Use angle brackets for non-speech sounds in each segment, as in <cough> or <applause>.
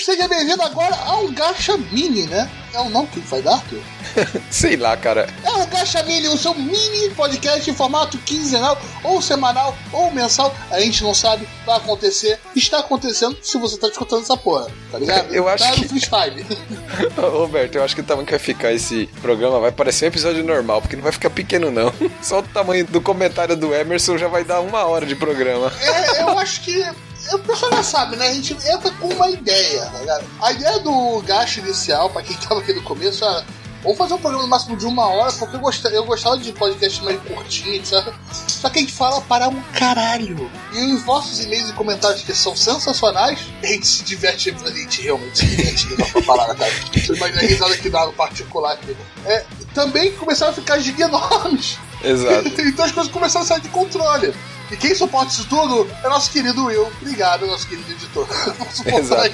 seja bem-vindo agora ao Gacha Mini, né? É o nome que vai dar, Arthur? <laughs> Sei lá, cara. É o Gacha Mini, o seu mini podcast em formato quinzenal, ou semanal, ou mensal. A gente não sabe, vai acontecer. Está acontecendo se você tá escutando essa porra, tá ligado? Eu acho tá que- no freestyle. <laughs> Roberto, eu acho que o tamanho que vai ficar esse programa vai parecer um episódio normal, porque não vai ficar pequeno, não. <laughs> Só o tamanho do comentário do Emerson já vai dar uma hora de programa. É, eu acho que. O pessoal já sabe, né? A gente entra com uma ideia, tá ligado? A ideia do gasto inicial, pra quem <laughs> tava aqui no começo, era. Vamos fazer um programa no máximo de uma hora, porque eu gostava, eu gostava de podcast mais curtinho, etc. Só que a gente fala para um caralho. E os vossos e-mails e comentários que são sensacionais, a gente se diverte, a gente realmente se diverte com a palavra, cara. Você imagina a risada que dá no particular aqui. É, também começaram a ficar enormes. Exato. <laughs> então as coisas começaram a sair de controle. E quem suporta isso tudo é nosso querido Will. Obrigado, nosso querido editor. <laughs> Exato.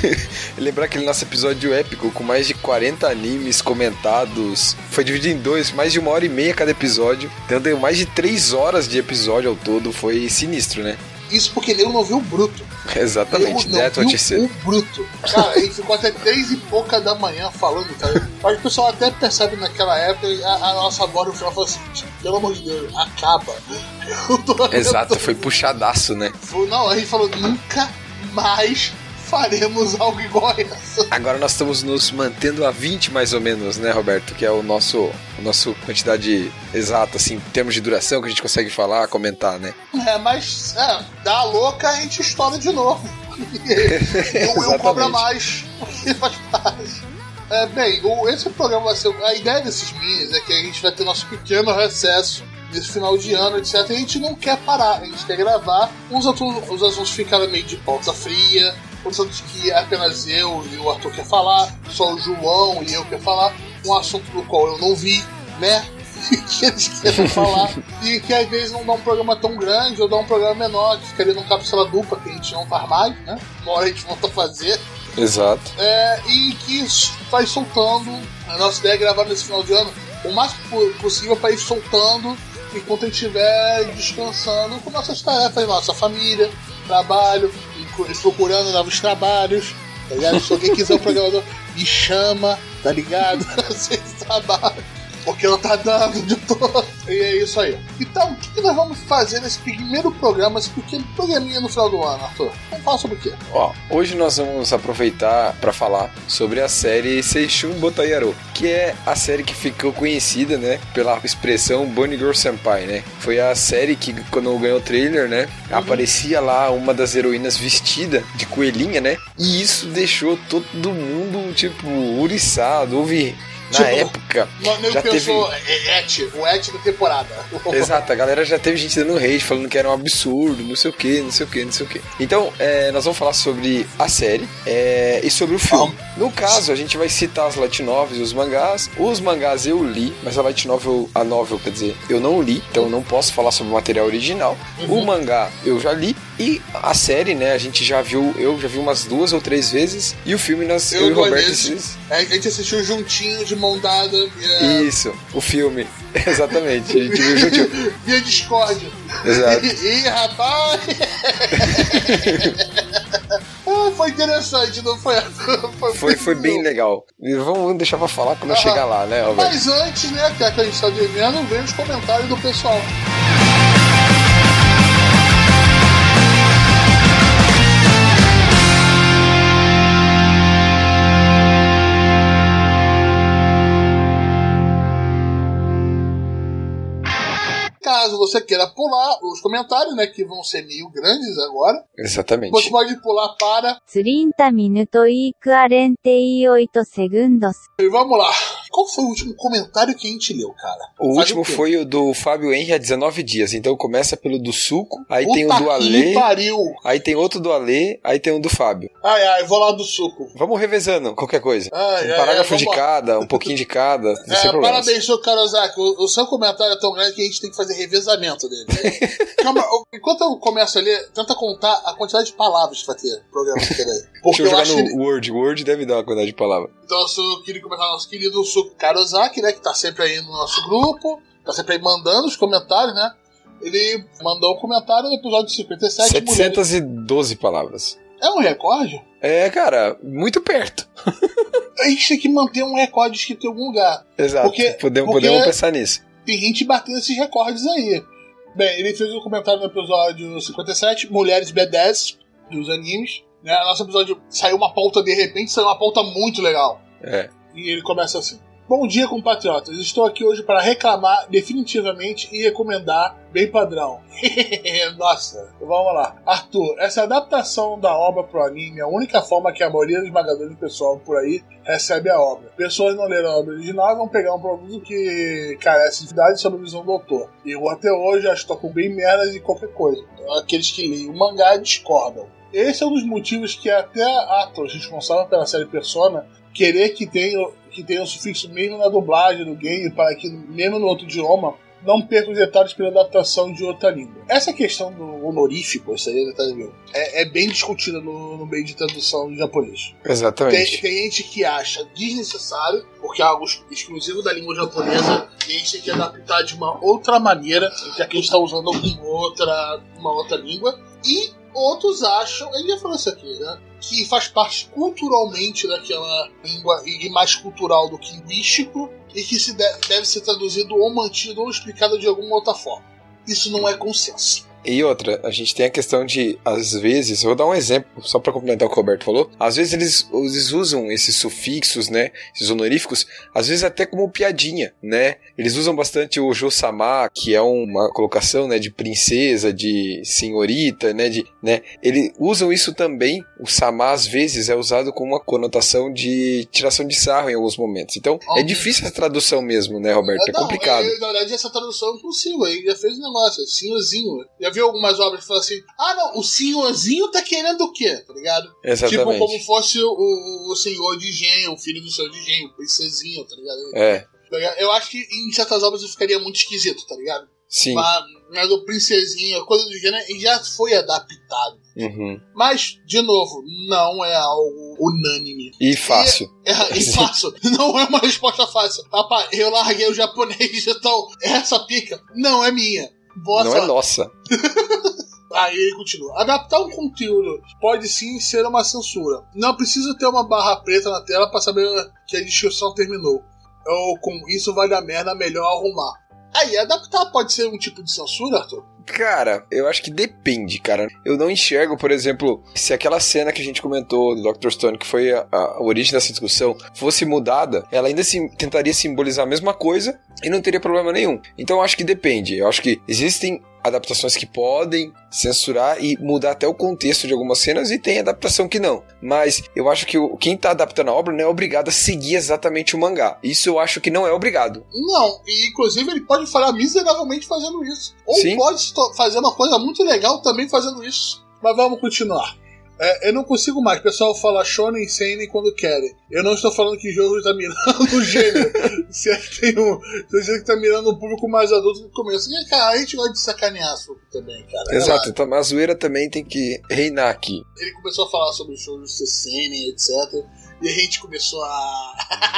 <laughs> Lembrar aquele nosso episódio épico com mais de 40 animes comentados. Foi dividido em dois, mais de uma hora e meia cada episódio. Então deu mais de 3 horas de episódio ao todo. Foi sinistro, né? Isso porque ele não viu o bruto. Exatamente, Eu não viu o bruto. Cara, ele ficou até três e pouca da manhã falando, cara. Mas o pessoal até percebe naquela época, a, a nossa voz no final falou assim, pelo amor de Deus, acaba. <laughs> Eu tô- Exato, foi puxadaço, né? Não, a gente falou, nunca mais faremos algo igual a essa. Agora nós estamos nos mantendo a 20 mais ou menos, né, Roberto? Que é o nosso, o nosso quantidade exata, assim, em termos de duração que a gente consegue falar, comentar, né? É, mas é, dá a louca, a gente estoura de novo. e o Will cobra mais, faz parte. É, bem, o, esse programa vai ser. A ideia desses minis é que a gente vai ter nosso pequeno recesso nesse final de ano, etc. E a gente não quer parar, a gente quer gravar. Uns assuntos, os assuntos ficaram meio de pauta fria, outros assuntos que apenas eu e o Arthur quer falar, só o João e eu quer falar. Um assunto do qual eu não vi, né? <laughs> que eles querem falar <laughs> e que às vezes não dá um programa tão grande ou dá um programa menor, que ficaria num cápsula dupla que a gente não faz mais, né? Uma hora a gente volta a fazer. Exato. É, e que vai soltando. A nossa ideia é gravar nesse final de ano o máximo po- possível para ir soltando enquanto a gente estiver descansando com nossas tarefas, nossa família, trabalho, procurando novos trabalhos. Tá ligado? Se alguém quiser um programador, me chama, tá ligado? <laughs> Vocês trabalham. Porque não tá dando de todo. E é isso aí. Então, o que, que nós vamos fazer nesse primeiro programa, esse pequeno programinha no final do ano, Arthur? Vamos falar sobre o quê? Ó, hoje nós vamos aproveitar para falar sobre a série Seishun Botayaro, que é a série que ficou conhecida, né, pela expressão Bunny Girl Senpai, né? Foi a série que quando ganhou o trailer, né, aparecia lá uma das heroínas vestida de coelhinha, né? E isso deixou todo mundo tipo uriçado, houve na Tipo, época nem já teve pensou, é, Et, o Et da temporada. <laughs> Exato, a galera já teve gente dando hate, falando que era um absurdo, não sei o que, não sei o que, não sei o que. Então, é, nós vamos falar sobre a série é, e sobre o filme. No caso, a gente vai citar as light novels e os mangás. Os mangás eu li, mas a light novel, a novel, quer dizer, eu não li, então eu não posso falar sobre o material original. O mangá eu já li e a série, né, a gente já viu, eu já vi umas duas ou três vezes e o filme nós, eu, e o duas Roberto esses- A gente assistiu juntinho, de mão dada. É, Isso, o filme. <laughs> Exatamente, a gente viu juntinho. <laughs> via Discord. Exato. Ih, <laughs> rapaz! ah, foi interessante, não foi? Foi, Foi, foi bem legal. E vamos, deixar pra falar quando eu Aham. chegar lá, né, Roberto? Mas antes, né, que é que a gente tá devendo, vem os comentários do pessoal. Caso você queira pular os comentários, né, que vão ser meio grandes agora. Exatamente. Você pode pular para 30 minutos e 48 segundos. E vamos lá. Qual foi o último comentário que a gente leu, cara? O Faz último quê? foi o do Fábio Henry há 19 dias. Então começa pelo do Suco, aí tem o Puta do Alê, pariu. aí tem outro do Alê, aí tem um do Fábio. Ai, ai, vou lá do suco. Vamos revezando, qualquer coisa. Ai, um ai, parágrafo ai, de cada, um pouquinho de cada, <laughs> É, parabéns, seu Karozaki. O, o seu comentário é tão grande que a gente tem que fazer revezamento dele. <laughs> Calma, o- enquanto eu começo a ler, tenta contar a quantidade de palavras que vai ter programa. Peraí. <laughs> Deixa Porque eu eu jogar acho no que. Word. O Word deve dar uma quantidade de palavra. Então, eu queria comentar nosso querido Suco Karozaki, né? Que tá sempre aí no nosso grupo, tá sempre aí mandando os comentários, né? Ele mandou um comentário no episódio 57. mulheres- 712 palavras. É um recorde? É, cara, muito perto. A gente tem que manter um recorde escrito em algum lugar. Exato. Porque- podemos, porque- podemos pensar nisso. Tem gente batendo esses recordes aí. Bem, ele fez um comentário no episódio 57, Mulheres B10, dos animes. Né? Nosso episódio saiu uma pauta de repente, saiu uma pauta muito legal. É. E ele começa assim: Bom dia, compatriotas. Estou aqui hoje para reclamar definitivamente e recomendar bem padrão. <laughs> Nossa, vamos lá. Arthur, essa adaptação da obra pro anime é a única forma que a maioria dos esmagadores do pessoal por aí recebe a obra. Pessoas não leram a obra original e vão pegar um produto que carece de verdade sobre a visão do autor. Eu até hoje acho que tocam bem merdas de qualquer coisa. Então, Aqueles que leem o mangá discordam. Esse é um dos motivos que até Atos, responsável pela série Persona, querer que tenha, que tenha o sufixo mesmo na dublagem do game, para que, mesmo no outro idioma, não perca os detalhes pela adaptação de outra língua. Essa questão do honorífico, isso aí, tá? É, é bem discutida no, no meio de tradução em japonês. Tem, Exatamente. tem gente que acha desnecessário, porque é algo ex- exclusivo da língua japonesa, e a gente tem que adaptar de uma outra maneira, já que a gente está usando uma outra, uma outra língua. E outros acham, ele já falou isso aqui, né? Que faz parte culturalmente daquela língua e mais cultural do que linguístico, e que se de- deve ser traduzido ou mantido ou explicado de alguma outra forma. Isso não é consenso. E outra, a gente tem a questão de, às vezes, vou dar um exemplo, só pra complementar o que o Roberto falou. Às vezes eles, eles usam esses sufixos, né? Esses honoríficos, às vezes até como piadinha, né? Eles usam bastante o Josama, que é uma colocação, né? De princesa, de senhorita, né? De, né? Eles usam isso também. O Sama, às vezes, é usado com uma conotação de tiração de sarro em alguns momentos. Então, é Óbvio. difícil essa tradução mesmo, né, Roberto? É Não, complicado. na verdade, essa tradução eu consigo. Ele já fez um negócio, senhorzinho. Já viu algumas obras que falam assim: ah, não, o senhorzinho tá querendo o quê? Tá ligado? Exatamente. Tipo, como fosse o, o senhor de engenho, o filho do senhor de engenho, princesinho, tá ligado? É, Tá? Eu acho que em certas obras ficaria muito esquisito, tá ligado? sim. Mas, mas o princesinho, coisa do gênero, ele já foi adaptado. Uhum. Mas, de novo, não é algo unânime. E fácil. É, e fácil. <laughs> Não é uma resposta fácil. Rapaz, eu larguei o japonês, <laughs> então essa pica não é minha. Boa Não é nossa. <laughs> Aí ele continua. Adaptar um conteúdo pode sim ser uma censura. Não precisa ter uma barra preta na tela para saber que a discussão terminou. Ou com isso vai dar merda, melhor arrumar. Aí, adaptar pode ser um tipo de censura, Arthur? Cara, eu acho que depende, cara. Eu não enxergo, por exemplo, se aquela cena que a gente comentou do Dr. Stone, que foi a, a origem dessa discussão, fosse mudada, ela ainda sim, tentaria simbolizar a mesma coisa e não teria problema nenhum. Então eu acho que depende. Eu acho que existem adaptações que podem censurar e mudar até o contexto de algumas cenas e tem adaptação que não. Mas eu acho que o, quem tá adaptando a obra não é obrigado a seguir exatamente o mangá. Isso eu acho que não é obrigado. Não, e inclusive ele pode falhar miseravelmente fazendo isso. Ou Sim. pode fazer uma coisa muito legal também fazendo isso. Mas vamos continuar. É, eu não consigo mais. O pessoal fala Shonen Seinen quando querem. Eu não estou falando que jogo está mirando <laughs> o gênero. se é que tem um. Estou dizendo que está mirando um público mais adulto no começo. E, cara, a gente gosta de sacanear também, cara. Exato, Relaxa. então a zoeira também tem que reinar aqui. Ele começou a falar sobre shows de Seinen, etc. E a gente começou a.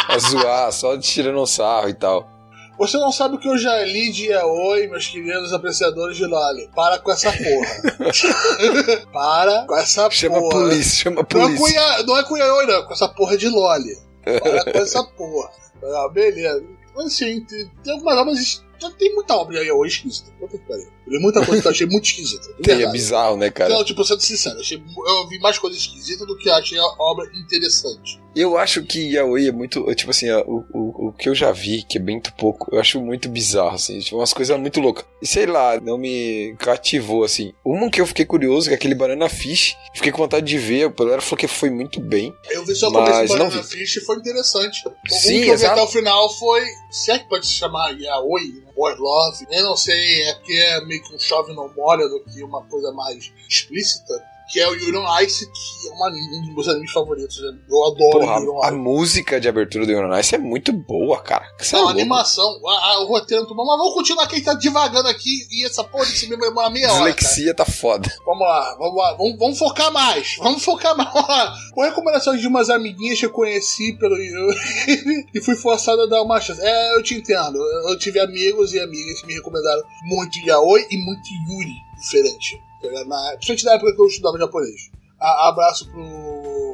A zoar, só tirando um sarro e tal. Você não sabe o que eu já li de Yaoi, meus queridos apreciadores de Loli. Para com essa porra. <laughs> Para com essa Chama a porra. polícia, chama a Não é, polícia. Ya- não é com Yaoi, não. É com essa porra de Loli. Para com essa porra. Ah, beleza. Assim, tem, tem algumas obras... Tem muita obra de Yaoi esquisita. Puta que pariu. Tem muita coisa que eu achei muito esquisita. Tem, <laughs> é bizarro, né, cara? Não, tipo, sendo sincero, achei, eu vi mais coisas esquisitas do que achei a obra interessante. Eu acho que Yaoi é muito. Tipo assim, o, o, o que eu já vi, que é bem muito pouco, eu acho muito bizarro, assim. Tipo, umas coisas muito loucas. E sei lá, não me cativou, assim. Uma que eu fiquei curioso, que é aquele Banana Fish. Fiquei com vontade de ver, a galera falou que foi muito bem. Eu vi só o começo do Banana vi. Fish e foi interessante. O Sim, um que eu vi exato. até o final foi. Se é que pode se chamar Yaoi, né? Boy Love. Eu não sei, é porque é meio que um chove não molha do que uma coisa mais explícita. Que é o Yuri on Ice, que é uma, um dos meus animes favoritos. né? Eu adoro Porra, Yuri on a, a Ice. música de abertura do Yonanice é muito boa, cara. Você é Não, a louco. animação, a, a- o roteiro é muito bom. Mas vamos continuar que a gente tá devagando aqui e essa porra desse mesmo demora meia hora. Dislexia tá foda. Vamos lá, vamos lá, vamos, vamos focar mais, vamos focar <laughs> mais. Com recomendações de umas amiguinhas que eu conheci pelo YouTube <laughs> e fui forçado a dar uma chance. É, eu te entendo. Eu tive amigos e amigas que me recomendaram muito Yaoi e muito Yuri diferente. Na- Principalmente na época que eu estudava japonês. A- abraço pro.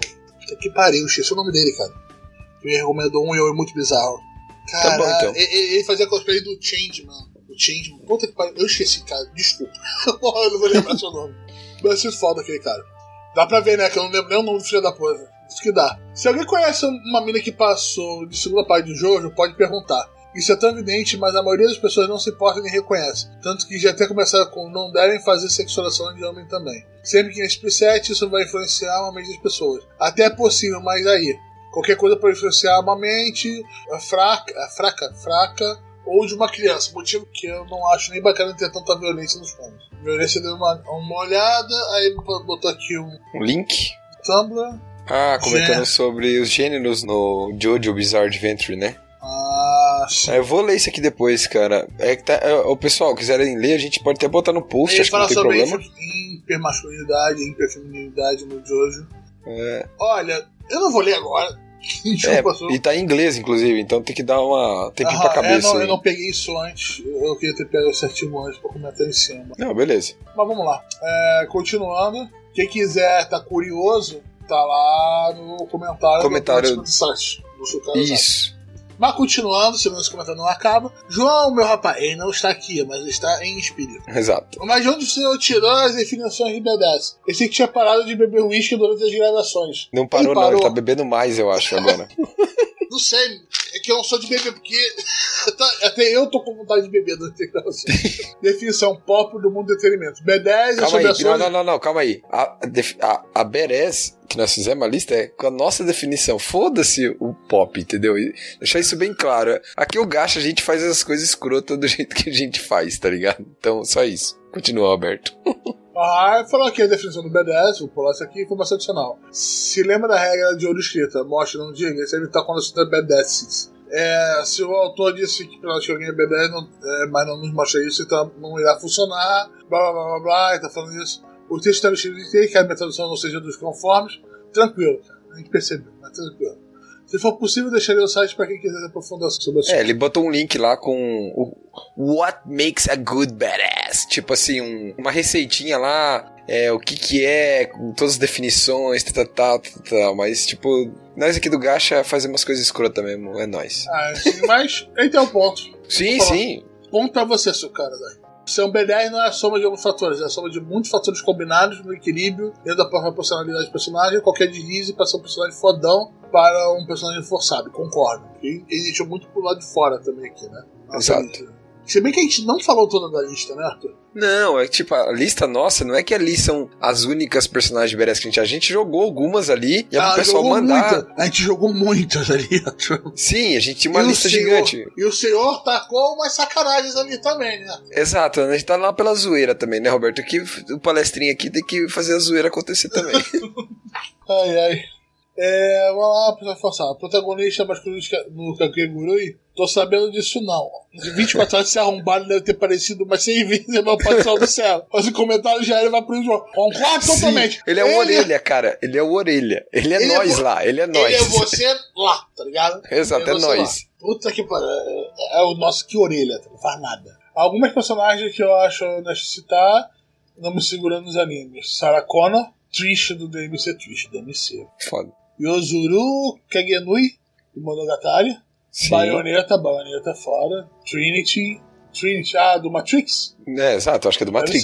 Que pariu, esqueci o nome dele, cara. Me recomendou um Yoi muito bizarro. Cara, Tá bom, então. ele, ele fazia cosplay do Changeman. O Changeman. Puta que pariu. Eu esqueci, cara. Desculpa. <laughs> Porra, eu não vou lembrar seu nome. Mas é foda aquele cara. Dá pra ver, né? Que eu não lembro nem o nome do filho da puta. Isso que dá. Se alguém conhece uma mina que passou de segunda parte do Jojo, pode perguntar. Isso é tão evidente, mas a maioria das pessoas não se importa nem reconhece. Tanto que já até começaram com não devem fazer sexualização de homem também. Sempre que é explicite, isso vai influenciar a mente das pessoas. Até é possível, mas aí. Qualquer coisa pode influenciar uma mente é fraca, é fraca, fraca ou de uma criança. Motivo que eu não acho nem bacana ter tanta violência nos filmes. Violência deu uma, uma olhada, aí botou aqui um Um link. Tumblr. Ah, comentando Gê- sobre os gêneros no Jojo Bizarre Adventure, né? Ah, Eu vou ler isso aqui depois, cara. É que tá, é, o pessoal, quiserem ler, a gente pode até botar no post, Ele acho que não tem sobre problema. hipermasculinidade, hiperfeminilidade no Jojo. É, Olha, eu não vou ler agora. <laughs> é, Desculpa, e tá em inglês, inclusive, então tem que dar uma. Tem que ir pra Aham, cabeça. é, não, eu não peguei isso antes. Eu queria ter pego certinho antes pra comentar em cima. Não, beleza. Mas vamos lá. É, continuando. Quem quiser, tá curioso, tá lá no comentário, Comentário- do, site. Do. Isso. Mas continuando, senão esse comentário não acaba. João, meu rapaz, ele não está aqui, mas está em espírito. Exato. Mas de onde o senhor tirou as definições de BDS? Esse que tinha parado de beber uísque durante as gravações. Não parou, Ele não, parou. ele tá bebendo mais, eu acho, agora. <laughs> Não sei, é que eu não sou de beber, porque <laughs> tá- até eu tô com vontade de beber durante as gravações. Definição pop do mundo do entretenimento. B10 é calma sobre aí, ações... não, não, não, não, calma aí. A, a, a, a Beres, que nós fizemos a lista, é com a nossa definição. Foda-se o pop, entendeu? E deixar isso bem claro. Aqui o Gacha, a gente faz as coisas escrotas do jeito que a gente faz, tá ligado? Então, só isso. Continua, Alberto. <laughs> Ah, falou aqui a definição do B10, vou pular isso aqui, informação adicional. Se lembra da regra de ouro escrita, mostre, não diga, isso evitar quando o assunto é B10. É, se o autor disse que pra que alguém é B10, não, é, mas não nos mostra isso, então não irá funcionar, blá blá blá blá, blá ele tá falando isso. O texto está escrito em que a minha tradução não seja dos conformes, tranquilo, cara, a gente percebeu, mas tranquilo. Se for possível, deixarei o site para quem quiser aprofundar sobre o assunto. É, ele botou um link lá com o What Makes a Good Badass. Tipo assim, um- uma receitinha lá, é, o que que é, com todas as definições, tal, tal, tal, tal. Mas, tipo, nós aqui do Gacha fazemos coisas escrotas mesmo, é nóis. Ah, sim, mas esse é o ponto. Sim, sim. Ponto pra você, seu cara, velho. Ser um B10 não é a soma de alguns fatores, é a soma de muitos fatores combinados no equilíbrio dentro da própria personalidade do personagem. Qualquer deslize para ser um personagem fodão para um personagem forçado, concordo. E deixou muito pro lado de fora também aqui, né? Exato. Se bem que a gente não falou toda da lista, né, Arthur? Não, é tipo, a lista nossa, não é que ali são as únicas personagens badass que a gente... A gente jogou algumas ali e é Ah, pessoal jogou mandar... muita. A gente jogou muitas ali, <laughs> Arthur. Sim, a gente tinha uma E o lista senhor- gigante. E o senhor tacou umas sacanagens ali também, né? Exato, a gente tá lá pela zoeira também, né, Roberto? Que o palestrinho aqui tem que fazer a zoeira acontecer também. <laughs> Ai, ai. É, vamos lá, pessoal forçar. Protagonista masculino no Kakegurui? Tô sabendo disso não. De 24 horas se arrombado deve ter parecido umas 100 vezes a patrão do céu. Mas o comentário já ele vai pro João. Concordo totalmente. Sim, ele é o orelha, cara. Ele é o orelha. Ele é Ele é nós vo- lá. Ele é nós. Ele é você lá, tá ligado? Exato, é você nós. lá. Puta que pariu. É, é o nosso que orelha, não faz nada. Algumas personagens que eu acho honesto citar, não me segurando nos animes. Sarah Connor, Trish do DMC, Trish do DMC. Foda. Yozuru Kagenui, do Monogatari. Sim. Baioneta, Baioneta fora. Trinity, Trinity, ah, do Matrix? É, exato, acho que é do Matrix.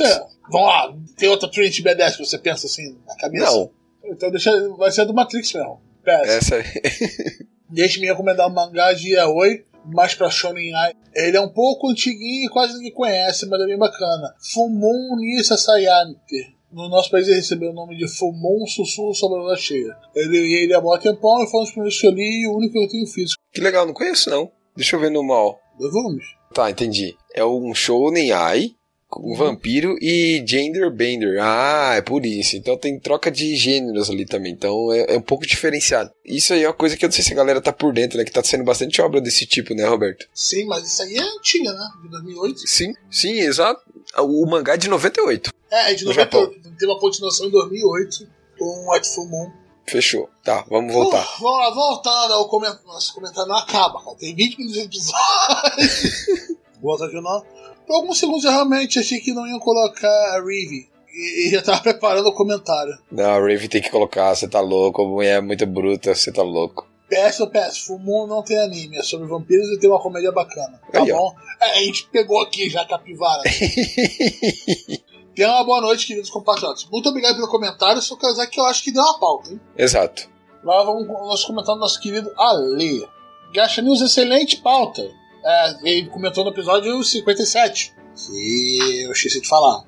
Vamos lá, tem outra Trinity B10 que você pensa assim na cabeça? Não, Então deixa, vai ser do Matrix mesmo. Péssimo. essa aí. <laughs> Deixa me recomendar o mangá de Yaoi, mais pra Shonen Ai. Ele é um pouco antiguinho e quase ninguém conhece, mas é bem bacana. Fumon Nisa Sayante. No nosso país ele recebeu o nome de Fumon Sussurro sobre a Lua Cheia. Ele, ele é mó tempão e foi um dos primeiros que eu li e o único que eu tenho físico. Que legal, não conheço não. Deixa eu ver no mal. Dois volumes. Tá, entendi. É um Shounen Ai, com um vampiro e gender bender. Ah, é por isso. Então tem troca de gêneros ali também. Então é, é um pouco diferenciado. Isso aí é uma coisa que eu não sei se a galera tá por dentro, né? Que tá sendo bastante obra desse tipo, né, Roberto? Sim, mas isso aí é antiga, né? De 2008. Sim, sim, exato. O mangá é de 98. É, é de No 98. Tem uma continuação em 2008 com o Fumon. Fechou. Tá, vamos voltar. Uh, vamos lá, voltando ao comentário. Nossa, o comentário não acaba, cara. Tem 20 minutos de episódio. <laughs> Volta aqui não. Por alguns segundos eu realmente achei que não iam colocar a Rivi. E, e já tava preparando o comentário. Não, a Raven tem que colocar, você tá louco, a mulher é muito bruta, você tá louco. PS ou PS, Fumu não tem anime, é sobre vampiros e tem uma comédia bacana. Tá Aí, bom? É, a gente pegou aqui já a capivara. <laughs> Tenha uma boa noite, queridos compatriotas. Muito obrigado pelo comentário, só quero dizer que eu acho que deu uma pauta, hein? Exato. Lá vamos com o nosso comentário do nosso querido Ale. Gacha News, excelente pauta. É, ele comentou no episódio 57. Que eu esqueci de falar.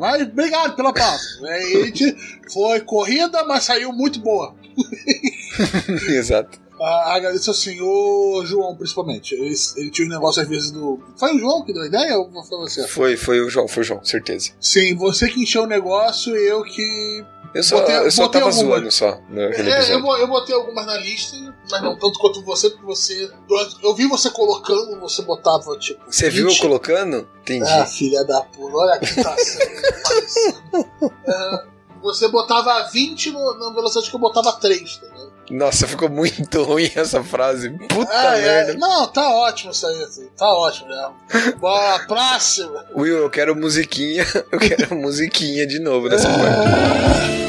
Mas obrigado pela pauta. É, ele te- foi corrida, mas saiu muito boa. <laughs> <laughs> Exato. Ah, agradeço assim, o João, principalmente. Ele, ele tinha um negócio às vezes do. Foi o João que deu a ideia ou foi você? Foi, foi o João, foi o João, certeza. Sim, você que encheu o negócio e eu que. Eu só, Botei- eu só tava alguma. zoando só naquele É, eu, eu botei algumas na lista, mas não tanto quanto você, porque você. Eu vi você colocando, você botava tipo. Você viu eu 20. colocando? Entendi. Ah, filha da puta, olha aqui tá sério, parecendo. <laughs> É, Você botava 20 no- na velocidade que eu botava 3, tá? Nossa, ficou muito <laughs> ruim essa frase. Puta Ah, é. merda. Não, tá ótimo isso aí, filho. tá ótimo mesmo. Bora, <laughs> próxima. Will, eu quero musiquinha. <laughs> Eu quero musiquinha de novo nessa parte.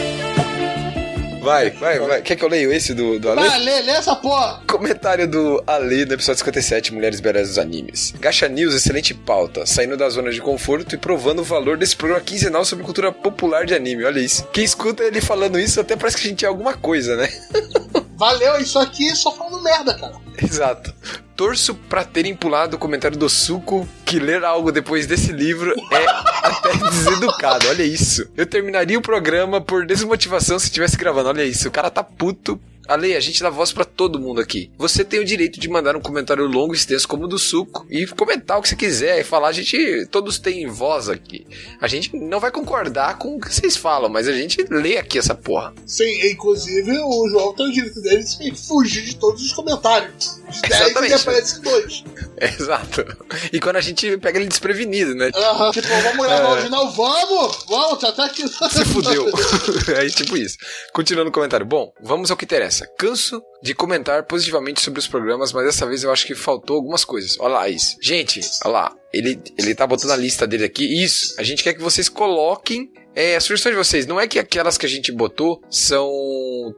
Vai, vai, vai. Quer que eu leia esse do, do Ale? Vai, lê, lê essa porra. Comentário do Ale no episódio 57, Mulheres Belas dos Animes. Gacha News, excelente pauta, saindo da zona de conforto e provando o valor desse programa quinzenal sobre cultura popular de anime. Olha isso. Quem escuta ele falando isso até parece que a gente é alguma coisa, né? <laughs> Valeu, isso aqui só falando merda, cara. Exato. Torço pra terem pulado o comentário do Suco que ler algo depois desse livro é <laughs> até deseducado. Olha isso. Eu terminaria o programa por desmotivação se estivesse gravando. Olha isso. O cara tá puto. Ale, a gente dá voz pra todo mundo aqui. Você tem o direito de mandar um comentário longo e extenso como o do Suco e comentar o que você quiser e falar. A gente, todos têm voz aqui. A gente não vai concordar com o que vocês falam, mas a gente lê aqui essa porra. Sim, inclusive o João tem o direito dele de fugir de todos os comentários. De 10 Exatamente. ele aparece dois. <laughs> Exato. E quando a gente pega ele desprevenido, né? Aham. <laughs> Tipo, vamos gravar É. não? Vamos! Vamos, tá até aqui. Se fudeu. <laughs> é tipo isso. Continuando o comentário. Bom, vamos ao que interessa. Canso de comentar positivamente sobre os programas, mas dessa vez eu acho que faltou algumas coisas. Olha lá isso. Gente, olha lá. Ele, ele tá botando a lista dele aqui. Isso. A gente quer que vocês coloquem é, a sugestão de vocês. Não é que aquelas que a gente botou são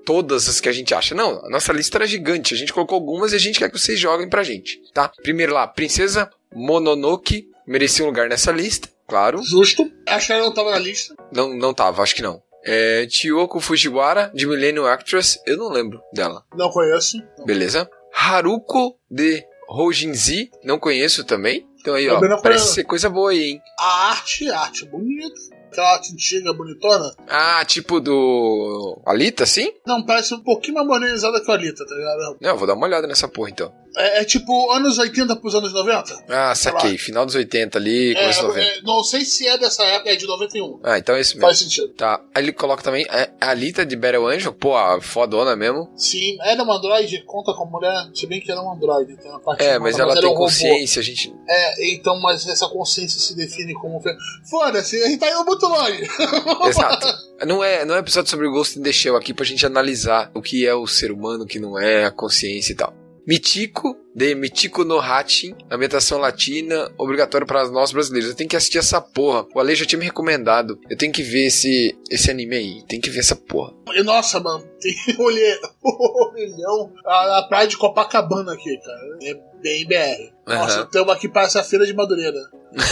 todas as que a gente acha. Não, a nossa lista era gigante. A gente colocou algumas e a gente quer que vocês joguem pra gente, tá? Primeiro lá, Princesa Mononoke merecia um lugar nessa lista, claro. Justo. Acho que ela não tava na lista. Não, não tava, acho que não. É, Chiyoko Fujiwara, de Millennium Actress, eu não lembro dela. Não conheço. Beleza? Haruko de Houjinzi, não conheço também. Então aí, ó, Também não parece conheço. ser coisa boa aí, hein? A arte, a arte bonita. Aquela arte antiga, bonitona. Ah, tipo do Alita, sim? Não, parece um pouquinho mais modernizada que a Alita, tá ligado? Não, vou dar uma olhada nessa porra então. É, é tipo anos 80 pros anos 90. Ah, saquei, final dos 80 ali, começo É, dos 90. é, não sei se é dessa época, é de 91. Ah, então é isso mesmo. Faz sentido. Tá, aí ele coloca também é, a Alita de Battle Angel, pô, fodona mesmo. Sim, era uma android, conta como mulher, se bem que era uma android. Tem uma parte É, mas ela era tem um robô. consciência, a gente. É, então, mas essa consciência se define como. Foda-se, a gente tá indo muito longe. <laughs> Exato. Não é, não é episódio sobre o Ghost in the Shell aqui pra gente analisar o que é o ser humano, o que não é, a consciência e tal. Mitico, de Mitico no Hatin, ambientação latina, obrigatório para nós brasileiros. Eu tenho que assistir essa porra. O Ale já tinha me recomendado. Eu tenho que ver esse, esse anime aí. Tem que ver essa porra. E, Nossa, mano, <laughs> tem olhei um milhão a, a praia de Copacabana aqui, cara. É bem BR. Nossa, Aham. temos aqui para essa feira de Madureira.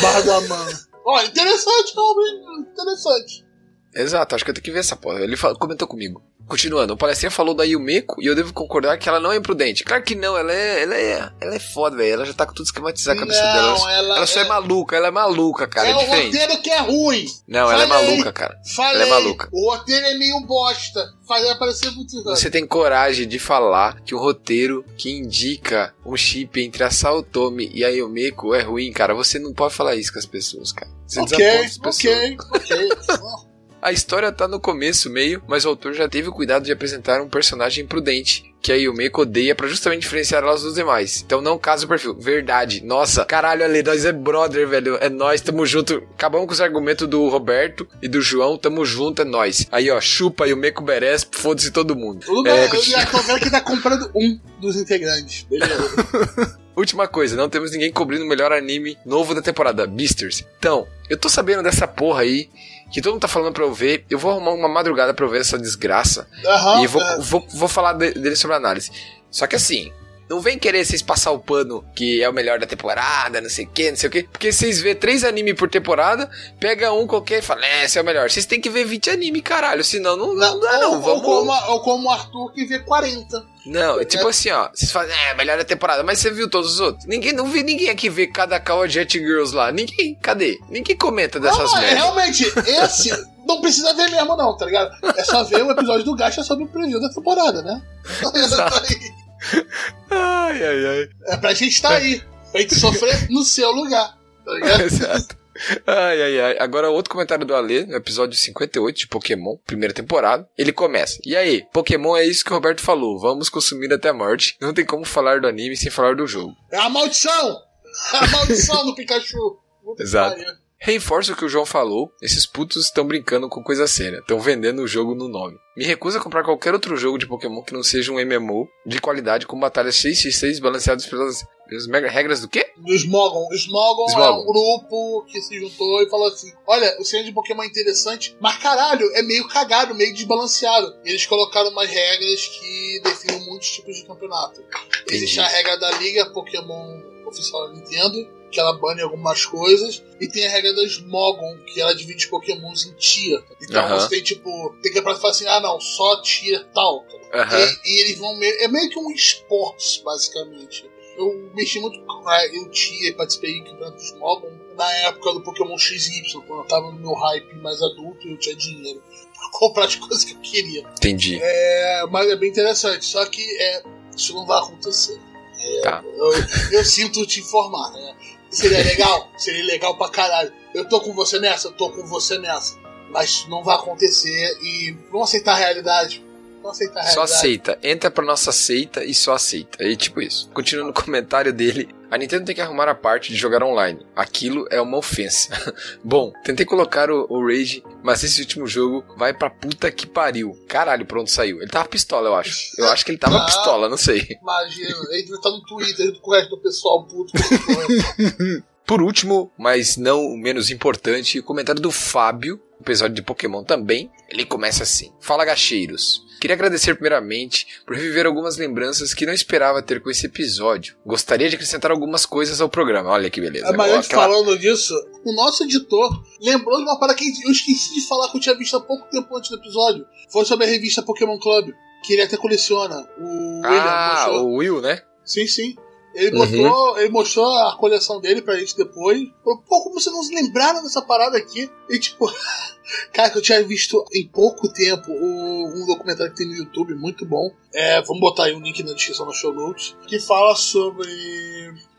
Barra do Amã. <laughs> Olha, interessante, hein? Interessante. Exato, acho que eu tenho que ver essa porra. Ele comentou comigo. Continuando, o palestrinha falou da Yumeko e eu devo concordar que ela não é imprudente. Claro que não, ela é, ela é, ela é foda, velho. Ela já tá com tudo esquematizado a cabeça Não, dela. Ela, ela ela só é, é- maluca, ela é maluca, cara. é É, o roteiro que é ruim. Não, ela é Falei. maluca, cara. Falei. Ela é maluca. O roteiro é meio bosta. Faz ela parecer muito ruim. Você tem coragem de falar que um roteiro que indica um chip entre a Saotome e a Yumeko é ruim, cara. Você não pode falar isso com as pessoas, cara. Você Ok, desaponta as pessoas. ok, ok. <laughs> A história tá no começo, meio, mas o autor já teve o cuidado de apresentar um personagem imprudente, que a Yumeko odeia pra justamente diferenciar elas dos demais. Então não casa o perfil. Verdade. Nossa, caralho, Ale, nós é brother, velho. É nós, tamo junto. Acabamos com os argumentos do Roberto e do João, tamo junto, é nós. Aí, ó, chupa Yumeko Beres, foda-se todo mundo. Tudo É, bem, eu continua. já vendo que tá comprando um dos integrantes. Beleza. <laughs> Última coisa, não temos ninguém cobrindo o melhor anime novo da temporada, Beasters. Então, eu tô sabendo dessa porra aí, que todo mundo tá falando pra eu ver. Eu vou arrumar uma madrugada pra eu ver essa desgraça. Aham, e vou, é. vou, vou falar de- dele sobre análise. Só que assim, não vem querer vocês passar o pano que é o melhor da temporada, não sei o que, não sei o que. Porque vocês vê três animes por temporada, pega um qualquer e fala, é, esse é o melhor. Vocês têm que ver 20 anime, caralho, senão não, não, dá, não. ou, Vamos. ou, como, ou como o Arthur que vê 40. Não, é tipo assim, ó. Vocês falam, é, melhor da temporada, mas você viu todos os outros? Ninguém, não vi ninguém aqui ver cada Kawa Jet Girls lá. Ninguém, cadê? Ninguém comenta dessas não, é, merdas. realmente, esse <laughs> não precisa ver mesmo, não, tá ligado? É só ver o episódio do Gacha sobre o preview da temporada, né? <laughs> <laughs> Exato. <laughs> Ai, ai, ai. É pra gente estar aí. Pra gente sofrer no seu lugar. Tá <laughs> ligado? Exato. Ai, ai, ai. Agora, outro comentário do Alê, no episódio 58 de Pokémon, primeira temporada. Ele começa. E aí, Pokémon é isso que o Roberto falou. Vamos consumir até a morte. Não tem como falar do anime sem falar do jogo. É a maldição! A maldição do <laughs> Pikachu. Exato. Reforço o que o João falou, esses putos estão brincando com coisa séria, estão vendendo o jogo no nome. Me recuso a comprar qualquer outro jogo de Pokémon que não seja um MMO de qualidade com batalhas 6x6 balanceadas pelas, pelas mega regras do quê? Do Smogon. O Smogon, é Smogon. um grupo que se juntou e falou assim: Olha, o centro de Pokémon é interessante, mas caralho, é meio cagado, meio desbalanceado. Eles colocaram umas regras que definem muitos tipos de campeonato. Existe a regra da Liga Pokémon Oficial da Nintendo, que ela bane algumas coisas, e tem a regra da Smogon, que ela divide os Pokémons em tier. Então Aham. você tem tipo, tem que falar assim: ah não, só tier tal. Aham. E, e eles vão meio. É meio que um esportes, basicamente. Eu mexi muito com a eu tinha participei em campeonatos Mogon na época do Pokémon XY, quando eu tava no meu hype mais adulto e eu tinha dinheiro <laughs> pra comprar as coisas que eu queria. Entendi. É, mas é bem interessante, só que é, isso não vai acontecer. É, Tá. eu, eu sinto te informar, né? Seria legal? Seria legal pra caralho. Eu tô com você nessa, eu tô com você nessa. Mas não vai acontecer e vamos aceitar a realidade. Aceitar a Só realidade. aceita. Entra pra nossa seita e só aceita. É tipo isso. Continuando no comentário dele. A Nintendo tem que arrumar a parte de jogar online. Aquilo é uma ofensa. <laughs> Bom, tentei colocar o, o Rage, mas esse último jogo vai pra puta que pariu. Caralho, pronto, saiu. Ele tava pistola, eu acho. Eu acho que ele tava <laughs> Ah. pistola, não sei. Imagina, ele estar no Twitter com o resto do pessoal puto. <laughs> Por último, mas não menos importante, o comentário do Fábio, episódio de Pokémon também. Ele começa assim: Fala gacheiros. Queria agradecer primeiramente por reviver algumas lembranças que não esperava ter com esse episódio. Gostaria de acrescentar algumas coisas ao programa. Olha que beleza. Mas antes, Aquela- falando disso, o nosso editor lembrou de uma parada que eu esqueci de falar que eu tinha visto há pouco tempo antes do episódio. Foi sobre a revista Pokémon Club, que ele até coleciona. O William Ah, mostrou. o Will, né? Sim, sim. Ele, Uhum. mostrou, ele mostrou a coleção dele pra gente depois. Falou, pô, como vocês não se lembraram dessa parada aqui? E tipo, <laughs> cara, que eu tinha visto em pouco tempo um documentário que tem no YouTube, muito bom. É, vamos botar aí um link na descrição no show notes. Que fala sobre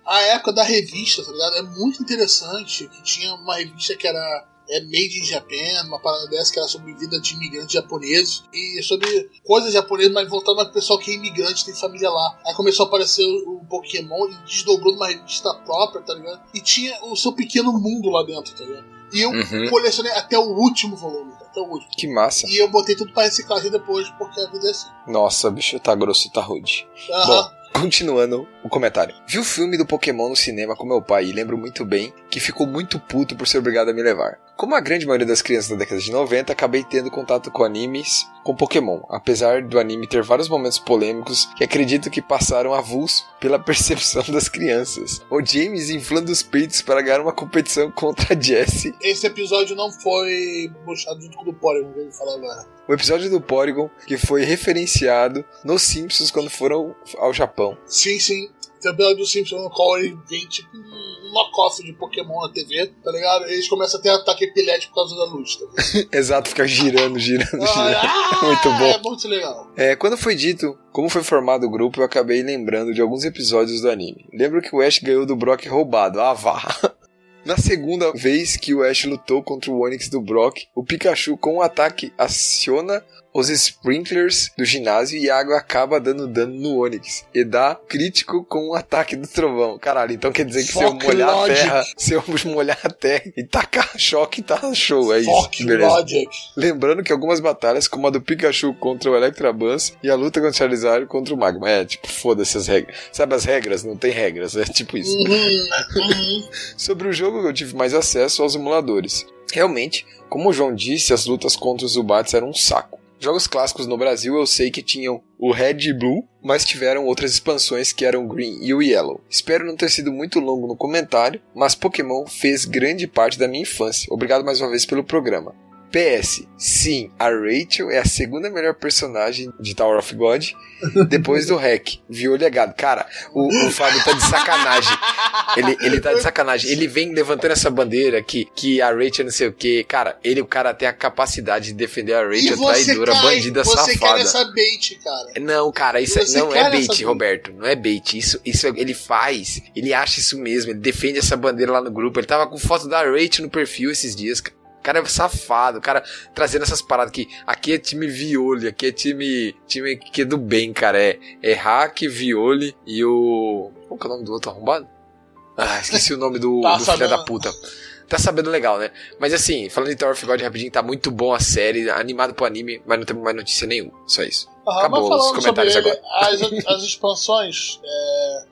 a época da revista, tá ligado? É muito interessante que tinha uma revista que era é Made in Japan, uma parada dessa que era sobre vida de imigrantes japoneses e sobre coisas japonesas, mas voltando para o pessoal que é imigrante, tem família lá. Aí começou a aparecer o Pokémon e desdobrou numa revista própria, tá ligado? E tinha o seu pequeno mundo lá dentro, tá ligado? E eu Uhum. colecionei até o último volume, até o último. Que massa. E eu botei tudo pra reciclagem depois, porque a vida é assim. Nossa, bicho, tá grosso, tá rude. Aham. Bom, continuando o comentário. Vi o filme do Pokémon no cinema com meu pai e lembro muito bem que ficou muito puto por ser obrigado a me levar. Como a grande maioria das crianças da década de 90, acabei tendo contato com animes com Pokémon, apesar do anime ter vários momentos polêmicos que acredito que passaram avulso pela <laughs> percepção das crianças. O James inflando os peitos para ganhar uma competição contra a Jessie. Esse episódio não foi mostrado junto com o do Porygon, que falar agora. O episódio do Porygon que foi referenciado nos Simpsons quando foram ao Japão. Sim, sim. Tem o episódio do Simpsons no qual ele vem tipo um knockoff de Pokémon na TV, tá ligado? Eles começam a ter ataque epilético por causa da luz, tá? <laughs> Exato, ficar girando, girando, girando. Ah, Muito bom. É muito legal. É, quando foi dito como foi formado o grupo, eu acabei lembrando de alguns episódios do anime. Lembro que o Ash ganhou do Brock roubado, ah vá. <laughs> Na segunda vez que o Ash lutou contra o Onix do Brock, o Pikachu com um ataque aciona os sprinklers do ginásio e a água acaba dando dano no Onix. E dá crítico com o ataque do trovão. Caralho, então quer dizer que se eu molhar logic. a terra, se eu <laughs> molhar a terra e tacar <laughs> choque, tá show, é isso. Beleza. Logic. Lembrando que algumas batalhas, como a do Pikachu contra o Electabuzz e a luta contra o Charizard contra o Magma, é tipo, foda-se as regras. Sabe as regras? Não tem regras, é tipo isso. Uhum. <laughs> Sobre o jogo, eu tive mais acesso aos emuladores. Realmente, como o João disse, as lutas contra os Zubats eram um saco. Jogos clássicos no Brasil eu sei que tinham o Red e Blue, mas tiveram outras expansões que eram Green e o Yellow. Espero não ter sido muito longo no comentário, mas Pokémon fez grande parte da minha infância. Obrigado mais uma vez pelo programa. PS, sim, a Rachel é a segunda melhor personagem de Tower of God, depois do Hack, viu legado. Cara, o, o Fábio tá de sacanagem. Ele, ele tá de sacanagem. Ele vem levantando essa bandeira que, que a Rachel não sei o que. Cara, ele, o cara tem a capacidade de defender a Rachel você traidora, cai, bandida você quer safada. essa bait, cara. Não, cara, isso é- Você não quer é bait. Roberto. Não é bait. Isso, isso é- ele faz. Ele acha isso mesmo. Ele defende essa bandeira lá no grupo. Ele tava com foto da Rachel no perfil esses dias. cara. O cara é safado, o cara trazendo essas paradas que aqui é time Viole, aqui é time time que é do bem, cara. É, é Hack, Viole e o. Qual que é o nome do outro arrombado? Ah, esqueci o nome do, Tá do filho da puta. Tá sabendo legal, né? Mas assim, falando de Tower of God rapidinho, tá muito bom a série, animado pro anime, mas não tem mais notícia nenhuma. Só isso. Aham, Acabou os comentários ele, as, as expansões é,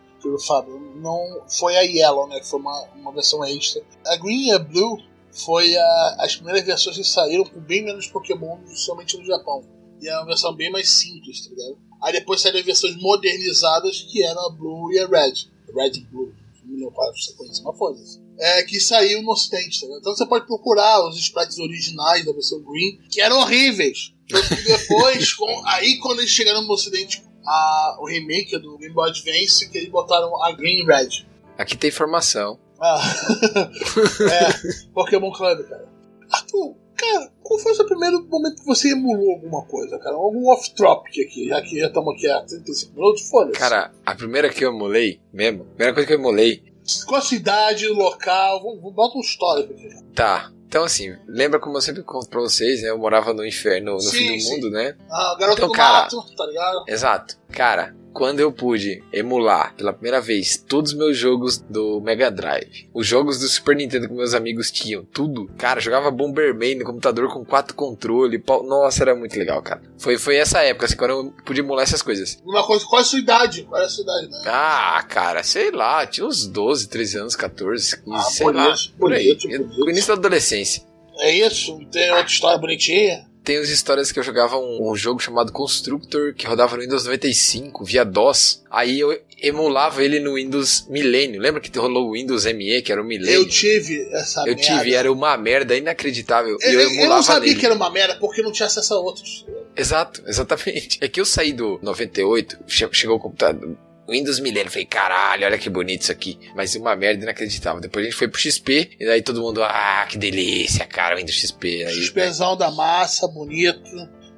Fábio não foi a Yellow, né? Que foi uma, uma versão extra. A Green e a Blue foi a- as primeiras versões que saíram com bem menos Pokémon, somente no Japão. E é uma versão bem mais simples, tá ligado? Aí depois saíram versões modernizadas que eram a Blue e a Red. Red e Blue. Não me lembro qual era a sequência, mas foda-se. É, que saiu no ocidente, tá ligado? Então você pode procurar os sprites originais da versão Green, que eram horríveis. Tanto que depois, <laughs> com- aí quando eles chegaram no ocidente, a, o remake do Game Boy Advance, que eles botaram a Green e Red. Aqui tem informação. Ah. <laughs> é, Pokémon Club, cara. Arthur, cara, qual foi o seu primeiro momento que você emulou alguma coisa, cara? Algum off-topic aqui, já que já estamos aqui há 35 minutos, foda-se. Cara, a primeira que eu emulei, mesmo, a primeira coisa que eu emulei, Qual a sua idade, local, vamos bota um histórico aqui. tá. Então, assim, lembra como eu sempre conto pra vocês, né? Eu morava no inferno, no Sim, fim do sim. mundo, né? Ah, garoto Então, do cara, mato, tá ligado? Exato. Cara, quando eu pude emular pela primeira vez todos os meus jogos do Mega Drive, os jogos do Super Nintendo que meus amigos tinham, tudo, cara, jogava Bomberman no computador com quatro controles, pau- nossa, era muito legal, cara. Foi, foi essa época, assim, quando eu pude emular essas coisas. Uma coisa, qual é a sua idade? Qual é a sua idade, né? Ah, cara, sei lá, tinha uns 12, 13 anos, 14, 15, Ah, sei bonito, lá, por aí. bonito, bonito. No início da adolescência. É isso? Tem outra história bonitinha? Tem as histórias que eu jogava um, um jogo chamado Constructor, que rodava no Windows 95, via DOS. Aí eu emulava ele no Windows Millennium. Lembra que rolou o Windows ME, que era o Millennium? Eu tive essa Eu merda. tive, era uma merda inacreditável. Eu, eu eu não sabia nele. que era uma merda porque não tinha acesso a outros. Exato, exatamente. É que eu saí do 98, che- chegou o computador. Windows Millennium, falei, caralho, olha que bonito isso aqui. Mas uma merda inacreditável. Depois a gente foi pro XP, e daí todo mundo, ah, que delícia, cara, Windows XP. Aí, né? XPzão da massa, bonito.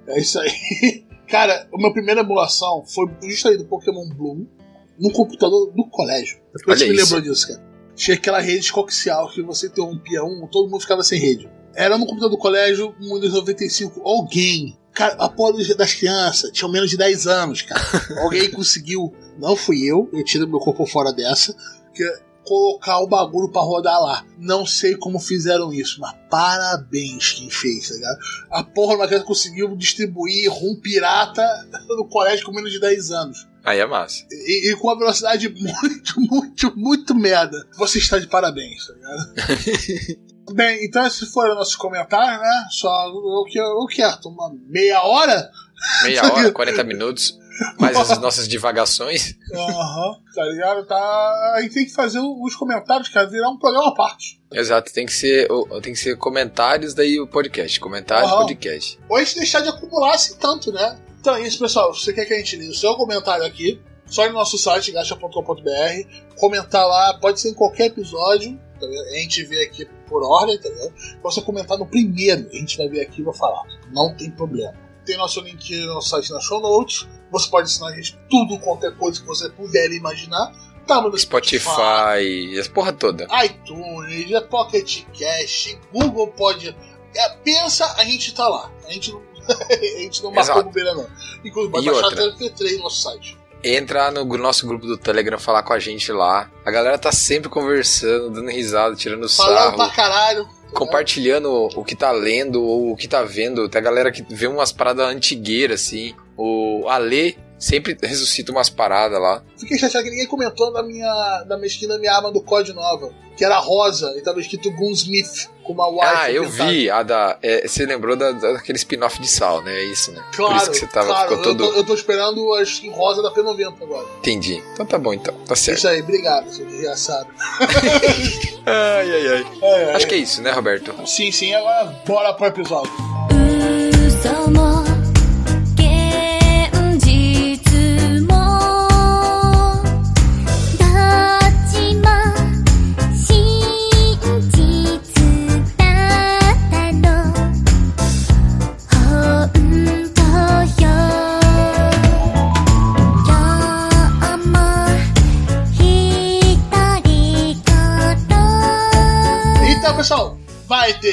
É isso aí. <laughs> Cara, a minha primeira emulação foi justamente do Pokémon Bloom no computador do colégio. Depois Olha você me lembrou disso, cara. Tinha aquela rede coaxial que você interrompia um, todo mundo ficava sem rede. Era no computador do colégio, Windows 95. Alguém, cara, a porra das crianças tinham menos de 10 anos, cara. <laughs> Alguém conseguiu, não fui eu, eu tiro meu corpo fora dessa, que é colocar o bagulho pra rodar lá. Não sei como fizeram isso, mas parabéns quem fez, tá ligado? A porra da criança conseguiu distribuir rum pirata <laughs> no colégio com menos de 10 anos. aí é massa. E, e com uma velocidade <laughs> muito, muito, muito merda. Você está de parabéns, tá ligado? <laughs> Bem, então esses foram nossos comentários, né? Só o que, o que é? Uma meia hora? Meia hora, 40 minutos, mais as nossas divagações. Aham, tá ligado? Tá... A gente tem que fazer os comentários, cara, virar um programa à parte. Exato, tem que ser, tem que ser comentários, daí o podcast. Comentário, Aham. podcast. Ou a gente deixar de acumular assim tanto, né? Então é isso, pessoal. Se você quer que a gente leia o seu comentário aqui, só ir no nosso site, gacha.com.br, comentar lá, pode ser em qualquer episódio, tá a gente vê aqui por ordem, tá ligado? Você comentar no primeiro, a gente vai ver aqui e vai falar. Não tem problema. Tem nosso link no nosso site na show notes. Você pode ensinar a gente tudo, qualquer coisa que você puder imaginar. Tá no Spotify, as porra toda. iTunes, é Pocket Cast, Google pode. É, pensa, a gente tá lá. A gente não. <laughs> a gente não marcou bobeira, não. Inclusive, vai E baixar outra? até o MP3 no nosso site. Entra no nosso grupo do Telegram falar com a gente lá. A galera tá sempre conversando, dando risada, tirando Falando sarro. pra caralho. compartilhando o que tá lendo ou o que tá vendo. Tem a galera que vê umas paradas antigueiras, assim. O Ale sempre ressuscita umas paradas lá. Fiquei chateado que ninguém comentou da minha, da minha da minha arma do COD nova, que era rosa e tava escrito Gunsmith com uma wife. ah, eu vi a da. é, você lembrou da, da- daquele spin-off de sal, né? É isso, né? Claro, Por isso que você tava, claro. ficou todo. eu, tô, eu tô esperando a skin rosa da P90 agora. Entendi. Então tá bom, então. Tá certo. Isso aí, obrigado, seu desgraçado. <laughs> Ai, ai, ai. É, Acho que é isso, né, Roberto? Sim, sim, agora bora pro episódio. 嘘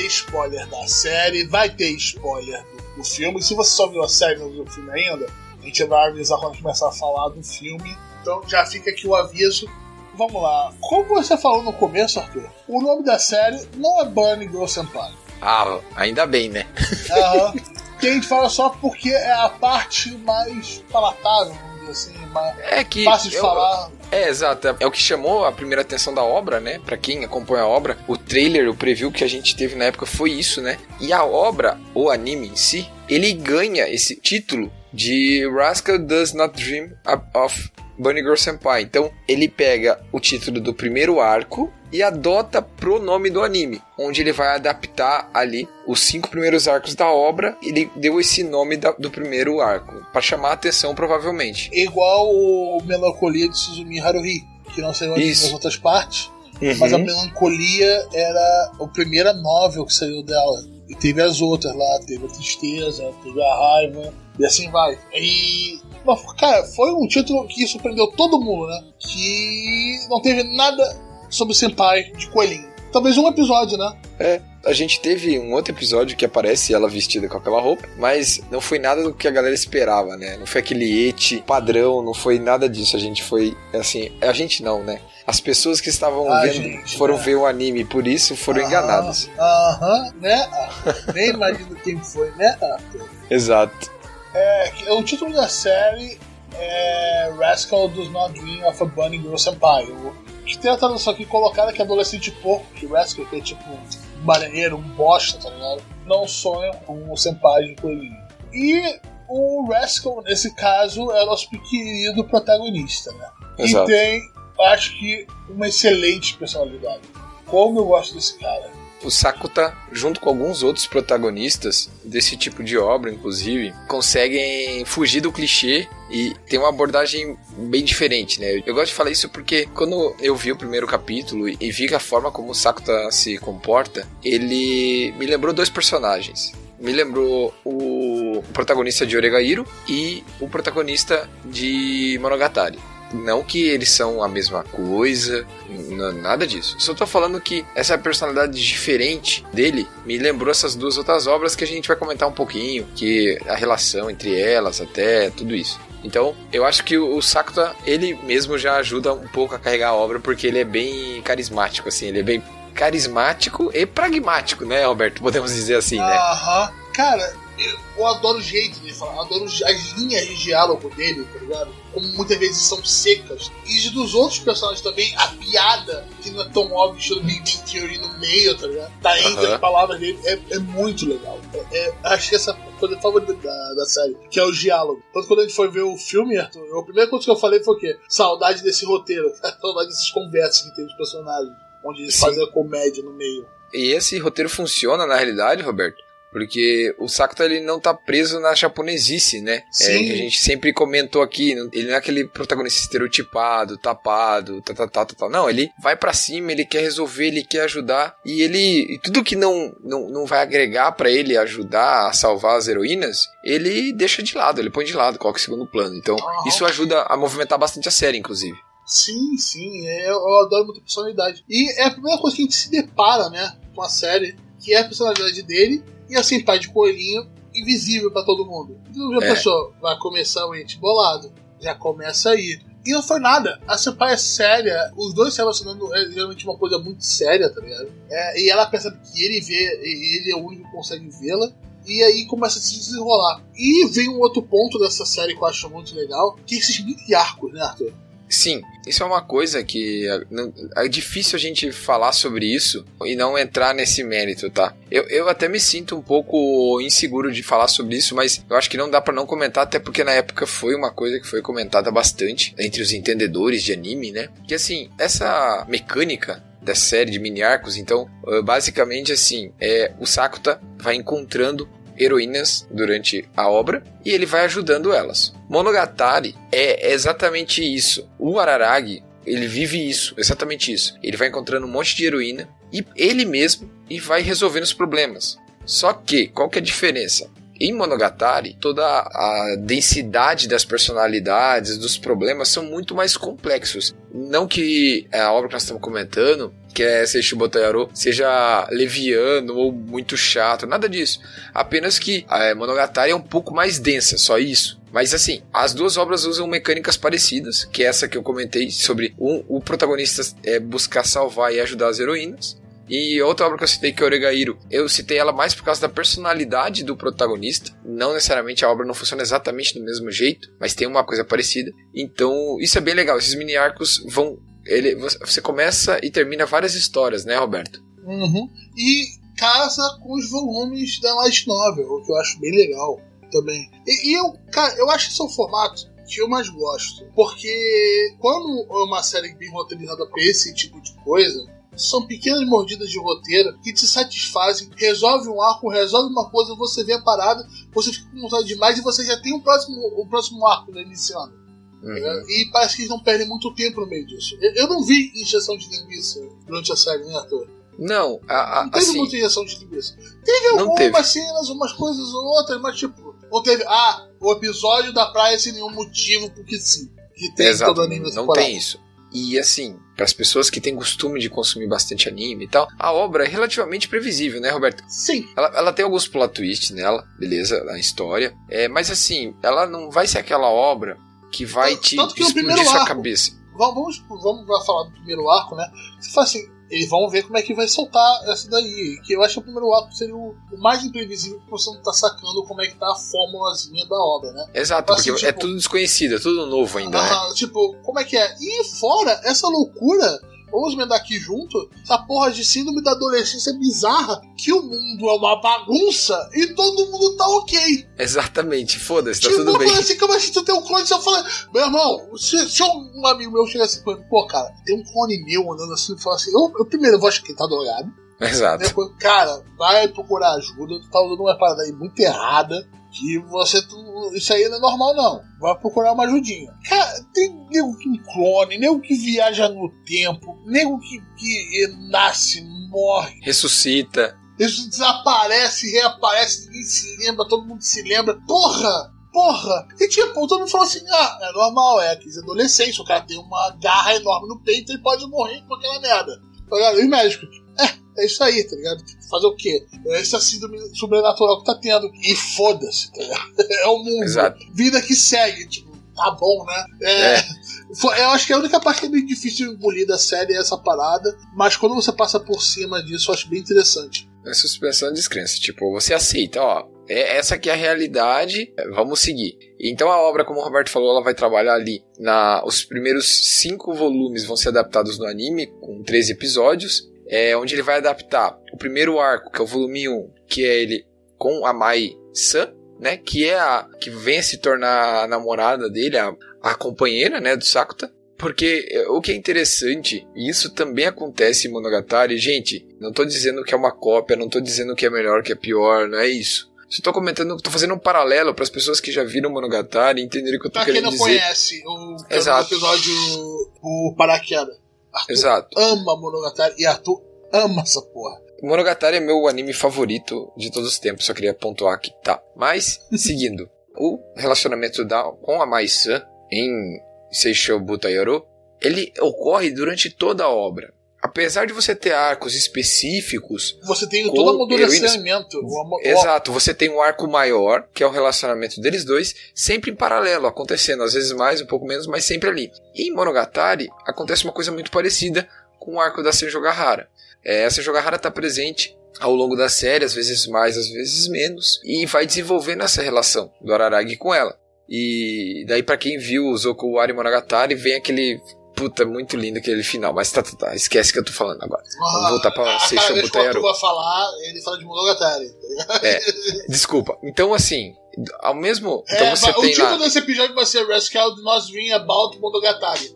spoiler da série, vai ter spoiler do, do filme. Se você só viu a série e não viu o filme ainda, a gente vai avisar quando começar a falar do filme. Então já fica aqui o aviso. Vamos lá. Como você falou no começo, Arthur, o nome da série não é Bunny Girl Senpai. Ah, ainda bem, né? Aham. que a gente fala só porque é a parte mais palatável, assim, É que. fácil de eu- falar. É, exato. É o que chamou a primeira atenção da obra, né? Pra quem acompanha a obra, o trailer, o preview que a gente teve na época foi isso, né? E a obra, o anime em si, ele ganha esse título de Rascal Does Not Dream of Bunny Girl Senpai. Então, ele pega o título do primeiro arco e adota pro nome do anime, onde ele vai adaptar ali os cinco primeiros arcos da obra. Ele deu esse nome da- do primeiro arco, pra chamar a atenção, provavelmente. Igual o Melancolia de Suzumi Haruhi, que não saiu nas outras partes. Mas a Melancolia era a primeira novel que saiu dela. E teve as outras lá, teve a tristeza, teve a raiva, e assim vai. E. mas, Cara, foi um título que surpreendeu todo mundo, né? Que não teve nada sobre o Senpai de coelhinho. Talvez um episódio, né? É, a gente teve um outro episódio que aparece ela vestida com aquela roupa, mas não foi nada do que a galera esperava, né? Não foi aquele ete padrão, não foi nada disso. A gente foi, assim, a gente não, né? As pessoas que estavam A vendo gente, foram né? ver o anime, por isso foram enganadas. Aham, né? Nem imagino quem foi, né? Arthur? Exato. É, o título da série é Rascal Does Not Dream of a Bunny Girl Senpai. O que tem a tradução aqui colocada que é adolescente porco, que Rascal que é tipo um marinheiro, um bosta, tá ligado? Não sonha com o senpai de coelhinho. E o Rascal, nesse caso, é o nosso querido protagonista, né? Exato. E tem, acho que, uma excelente personalidade. Como eu gosto desse cara. O Sakuta, junto com alguns outros protagonistas desse tipo de obra, inclusive, conseguem fugir do clichê e tem uma abordagem bem diferente, né? Eu gosto de falar isso porque quando eu vi o primeiro capítulo e vi a forma como o Sakuta se comporta, ele me lembrou dois personagens. Me lembrou o protagonista de Oregairo e o protagonista de Monogatari. Não que eles são a mesma coisa, nada disso. Só tô falando que essa personalidade diferente dele me lembrou essas duas outras obras que a gente vai comentar um pouquinho, que a relação entre elas, até tudo isso. Então, eu acho que o o Sakuta, ele mesmo já ajuda um pouco a carregar a obra, porque ele é bem carismático, assim, ele é bem carismático e pragmático, né, Roberto? Podemos dizer assim, né? Aham. Cara, eu, adoro o jeito dele falar, adoro as linhas de diálogo dele, tá ligado? Como muitas vezes são secas. E dos outros personagens também, a piada, que não é tão óbvia, estilo Big Bang Theory no meio, tá ligado? Tá entre Aham. as palavras dele, é, é muito legal. É, é, acho que essa é coisa favorita da, da série, que é o diálogo. Tanto quando a gente foi ver o filme, Arthur, a primeira coisa que eu falei foi o quê? Saudade desse roteiro, <laughs> saudade dessas conversas que tem os personagens, onde eles Sim. fazem a comédia no meio. E esse roteiro funciona na realidade, Roberto, porque o Sakuta ele não tá preso na japonesice, né? É, Sim. que a gente sempre comentou aqui, ele não é aquele protagonista estereotipado, tapado, tá, tá, tá, tá, tá. Não, ele vai pra cima, ele quer resolver, ele quer ajudar e ele e tudo que não não, não vai agregar pra ele ajudar a salvar as heroínas, ele deixa de lado, ele põe de lado, coloca em segundo plano. Então, Aham. isso ajuda a movimentar bastante a série, inclusive. Sim, sim, é, eu adoro muita personalidade. E é a primeira coisa que a gente se depara, né, com a série, que é a personalidade dele e a senpai de coelhinho invisível pra todo mundo. Então já É. pensou, vai começar o ente bolado. Já começa aí. E não foi nada. A Senpai é séria, os dois se relacionando é geralmente uma coisa muito séria, tá ligado? É, e ela percebe que ele vê, e ele é o único que consegue vê-la. E aí começa a se desenrolar. E vem um outro ponto dessa série que eu acho muito legal, que é esses mini arcos, né, Arthur? Sim, isso é uma coisa que é, é difícil a gente falar sobre isso e não entrar nesse mérito, tá? Eu, eu até me sinto um pouco inseguro de falar sobre isso, mas eu acho que não dá pra não comentar, até porque na época foi uma coisa que foi comentada bastante entre os entendedores de anime, né? Que assim, essa mecânica dessa série de mini arcos, então, eh, basicamente assim, é o Sakuta vai encontrando heroínas durante a obra e ele vai ajudando elas. Monogatari é exatamente isso. O Araragi, ele vive isso, exatamente isso. Ele vai encontrando um monte de heroína e ele mesmo e vai resolvendo os problemas. Só que, qual que é a diferença? Em Monogatari, toda a densidade das personalidades, dos problemas são muito mais complexos. Não que a obra que nós estamos comentando, que é Seishu Botayaro, seja leviano ou muito chato, nada disso. Apenas que a Monogatari é um pouco mais densa, só isso. Mas assim, as duas obras usam mecânicas parecidas, que é essa que eu comentei sobre um, o protagonista é buscar salvar e ajudar as heroínas. E outra obra que eu citei, que é Oregairo, eu citei ela mais por causa da personalidade do protagonista. Não necessariamente a obra não funciona exatamente do mesmo jeito, mas tem uma coisa parecida. Então, isso é bem legal. Esses mini arcos vão. Ele, você começa e termina várias histórias, né, Roberto? Uhum. E casa com os volumes da Light Novel, o que eu acho bem legal também. E, e eu, cara, eu acho que esse é o formato que eu mais gosto. Porque quando é uma série bem roteirizada pra esse tipo de coisa, são pequenas mordidas de roteiro que te satisfazem, resolve um arco, resolve uma coisa, você vê a parada, você fica com vontade demais e você já tem o próximo, o próximo arco né, iniciando. Uhum. E parece que eles não perdem muito tempo no meio disso. Eu, eu não vi injeção de linguiça durante a série, né, Arthur? Não, a, a, Não teve assim, muita injeção de linguiça. Teve algumas teve. cenas, umas coisas ou outras, mas tipo, não teve. Ah, o episódio da praia sem nenhum motivo, porque sim. Que tem Exato, todo anime não tem isso. E assim, para as pessoas que têm costume de consumir bastante anime e tal, a obra é relativamente previsível, né, Roberto? Sim. Ela, ela tem alguns plot twists nela, beleza, na história. É, mas assim, ela não vai ser aquela obra que vai Tanto- te tanto que explodir sua arco- cabeça. Vamos, vamos, falar do primeiro arco, né? Você fala assim, eles vão ver como é que vai soltar essa daí. Que eu acho que o primeiro arco seria o, mais imprevisível que você não tá sacando como é que tá a formulazinha da obra, né? Exato, Assim, porque é tipo- tudo desconhecido, é tudo novo ainda, né? Ah, Tipo, como é que é? E fora essa loucura, vamos emendar aqui junto, essa porra de síndrome da adolescência bizarra, que o mundo é uma bagunça e todo mundo tá ok. Exatamente, foda-se, tá tipo, tudo bem. assim, como assim tu tem um clone? Eu falei, meu irmão, se, se um amigo meu chegar assim, pô, cara, tem um clone meu andando assim e fala assim, eu, eu primeiro eu vou achar que ele tá drogado. Exato. Depois, cara, vai procurar ajuda, tu tá usando uma parada aí muito errada. Que você. tu- isso aí não é normal, não. Vai procurar uma ajudinha. Cara, tem nego que clone, nego que viaja no tempo, nego que, que nasce, morre. Ressuscita. Isso desaparece, reaparece, ninguém se lembra, todo mundo se lembra. Porra! Porra! E tipo, todo mundo fala assim: ah, é normal, é crise de adolescência, o cara tem uma garra enorme no peito e pode morrer com aquela merda. Tá ligado? E o médico? É, é isso aí, tá ligado? Fazer o quê? É essa síndrome sobrenatural que tá tendo. E foda-se, tá ligado? <laughs> É o mundo. Exato. Vida que segue, tipo, tá bom, né? É, É. foi- eu acho que a única parte que é bem difícil de engolir da série é essa parada, mas quando você passa por cima disso, eu acho bem interessante. É suspensão de descrença. Tipo, você aceita, ó. É, essa aqui é a realidade, é, vamos seguir. Então a obra, como o Roberto falou, ela vai trabalhar ali. Na, os primeiros cinco volumes vão ser adaptados no anime, com 13 episódios. É, onde ele vai adaptar o primeiro arco, que é o volume 1, que é ele com a Mai San, né? Que é a que vem a se tornar a namorada dele, a, a companheira, né, do Sakuta. Porque é, o que é interessante, e isso também acontece em Monogatari, gente, não tô dizendo que é uma cópia, não tô dizendo que é melhor, que é pior, não é isso. Só tô comentando, tô fazendo um paralelo para as pessoas que já viram Monogatari entenderem o que eu tô Pra quem querendo não dizer. conhece o, Exato. o episódio O Paraqueda, Arthur Exato. ama Monogatari e Arthur ama essa porra. Monogatari é meu anime favorito de todos os tempos, só queria pontuar aqui, tá? Mas, <laughs> seguindo, o relacionamento da, com a Mai-san em Seishou Butayoro, ele ocorre durante toda a obra. Apesar de você ter arcos específicos. Você tem todo o amadurecimento. Exato, você tem um arco maior, que é o relacionamento deles dois, sempre em paralelo, acontecendo, às vezes mais, um pouco menos, mas sempre ali. E em Monogatari acontece uma coisa muito parecida com o arco da Senjogahara. É, a Senjogahara está presente ao longo da série, às vezes mais, às vezes menos, e vai desenvolvendo essa relação do Araragi com ela. E daí para quem viu o Zokuwari Monogatari, vem aquele Puta, muito lindo aquele final, mas tá, tá, tá, esquece que eu tô falando agora. Vamos ah, voltar pra Seisho Butayaru. vai falar, ele fala de Monogatari, tá É, desculpa. Então, assim, ao mesmo. Então é, você o tem título lá... desse episódio vai ser Rescue Nós Dream About Monogatari.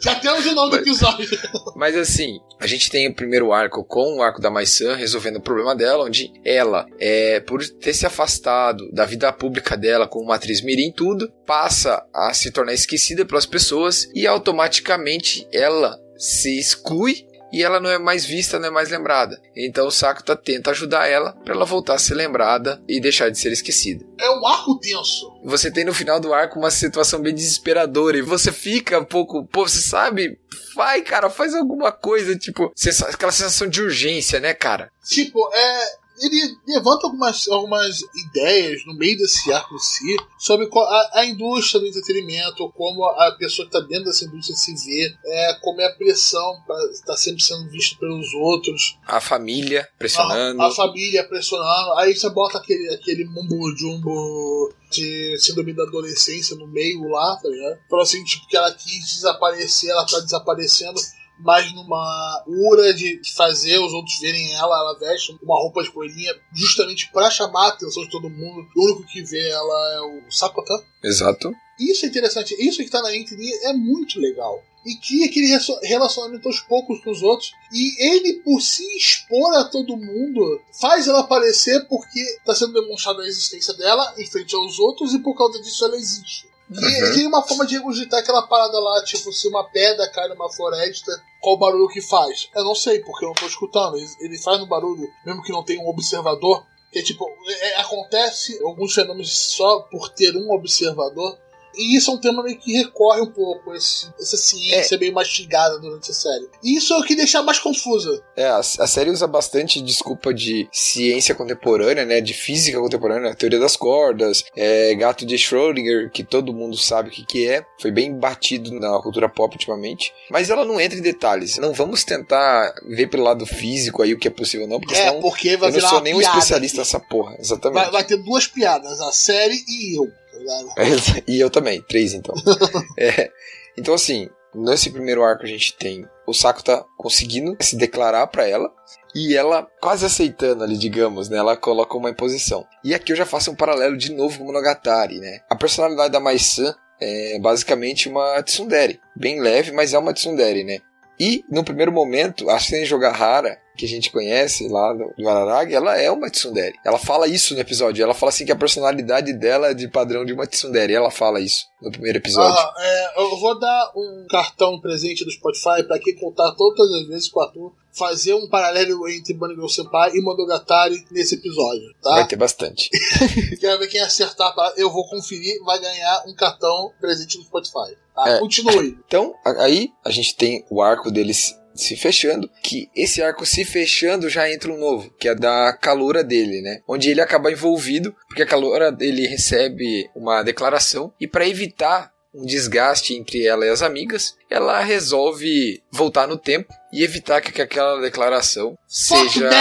Já temos o nome do episódio. Mas assim, a gente tem o primeiro arco com o arco da Maishan resolvendo o problema dela, onde ela, é, por ter se afastado da vida pública dela como uma atriz mirim tudo, passa a se tornar esquecida pelas pessoas e automaticamente ela se exclui e ela não é mais vista, não é mais lembrada. Então o Sakuta tenta ajudar ela para ela voltar a ser lembrada e deixar de ser esquecida. É um arco tenso. Você tem no final do arco uma situação bem desesperadora e você fica um pouco, pô, você sabe, vai, cara, faz alguma coisa, tipo, aquela sensação de urgência, né, cara? Tipo, é, ele levanta algumas, algumas ideias no meio desse arco em si sobre a, a indústria do entretenimento, como a pessoa que está dentro dessa indústria se vê, é, como é a pressão para estar tá sempre sendo visto pelos outros. A família pressionando. A, a família pressionando. Aí você bota aquele, aquele mumbo jumbo de síndrome da adolescência no meio lá, tá ligado? Falou assim, tipo, que ela quis desaparecer, ela tá desaparecendo mas numa ura de fazer os outros verem ela, ela veste uma roupa de coelhinha justamente para chamar a atenção de todo mundo. O único que vê ela é o Sakota. Exato. Isso é interessante, isso que tá na Entity é muito legal. E cria aquele relacionamento aos poucos com os outros. E ele, por se expor a todo mundo, faz ela aparecer porque está sendo demonstrada a existência dela em frente aos outros e por causa disso ela existe. E uhum. tem uma forma de regurgitar aquela parada lá, tipo, se uma pedra cai numa floresta, qual o barulho que faz? Eu não sei, porque eu não tô escutando. Ele, ele faz um barulho, mesmo que não tenha um observador. Que é tipo, é, acontece alguns fenômenos só por ter um observador. E isso é um tema meio que recorre um pouco, esse, essa ciência é. meio mastigada durante a série. E isso é o que deixa mais confusa. É, a, a, série usa bastante desculpa de ciência contemporânea, né? De física contemporânea, teoria das cordas, é, gato de Schrödinger, que todo mundo sabe o que, que é. Foi bem batido na cultura pop ultimamente. Mas ela não entra em detalhes. Não vamos tentar ver pelo lado físico aí o que é possível, não, porque é, senão porque vai eu não sou nenhum especialista aqui. nessa porra. Exatamente. Vai, vai ter duas piadas, a série e eu. <laughs> e eu também, três então. <laughs> é, então, assim, nesse primeiro arco a gente tem o Saco tá conseguindo se declarar para ela e ela quase aceitando ali, digamos, né? Ela coloca uma imposição. E aqui eu já faço um paralelo de novo com o Monogatari, né? A personalidade da Mai-san é basicamente uma tsundere, bem leve, mas é uma tsundere, né? E no primeiro momento, a Gahara que a gente conhece lá do, Araragi, ela é uma tsundere. Ela fala isso no episódio. Ela fala assim que a personalidade dela é de padrão de uma tsundere. Ela fala isso no primeiro episódio. Ah, é, eu vou dar um cartão presente do Spotify para quem contar todas as vezes com o Arthur fazer um paralelo entre Girl Senpai e Monogatari nesse episódio, tá? Vai ter bastante. <laughs> Quero ver quem acertar, eu vou conferir, vai ganhar um cartão presente do Spotify. Tá? É. Continue. Então, aí a gente tem o arco deles se fechando, que esse arco se fechando já entra um novo, que é da calura dele, né? Onde ele acaba envolvido, porque a calura dele recebe uma declaração e para evitar um desgaste entre ela e as amigas, ela resolve voltar no tempo e evitar que aquela declaração Fuck seja. <laughs>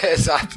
É, exato.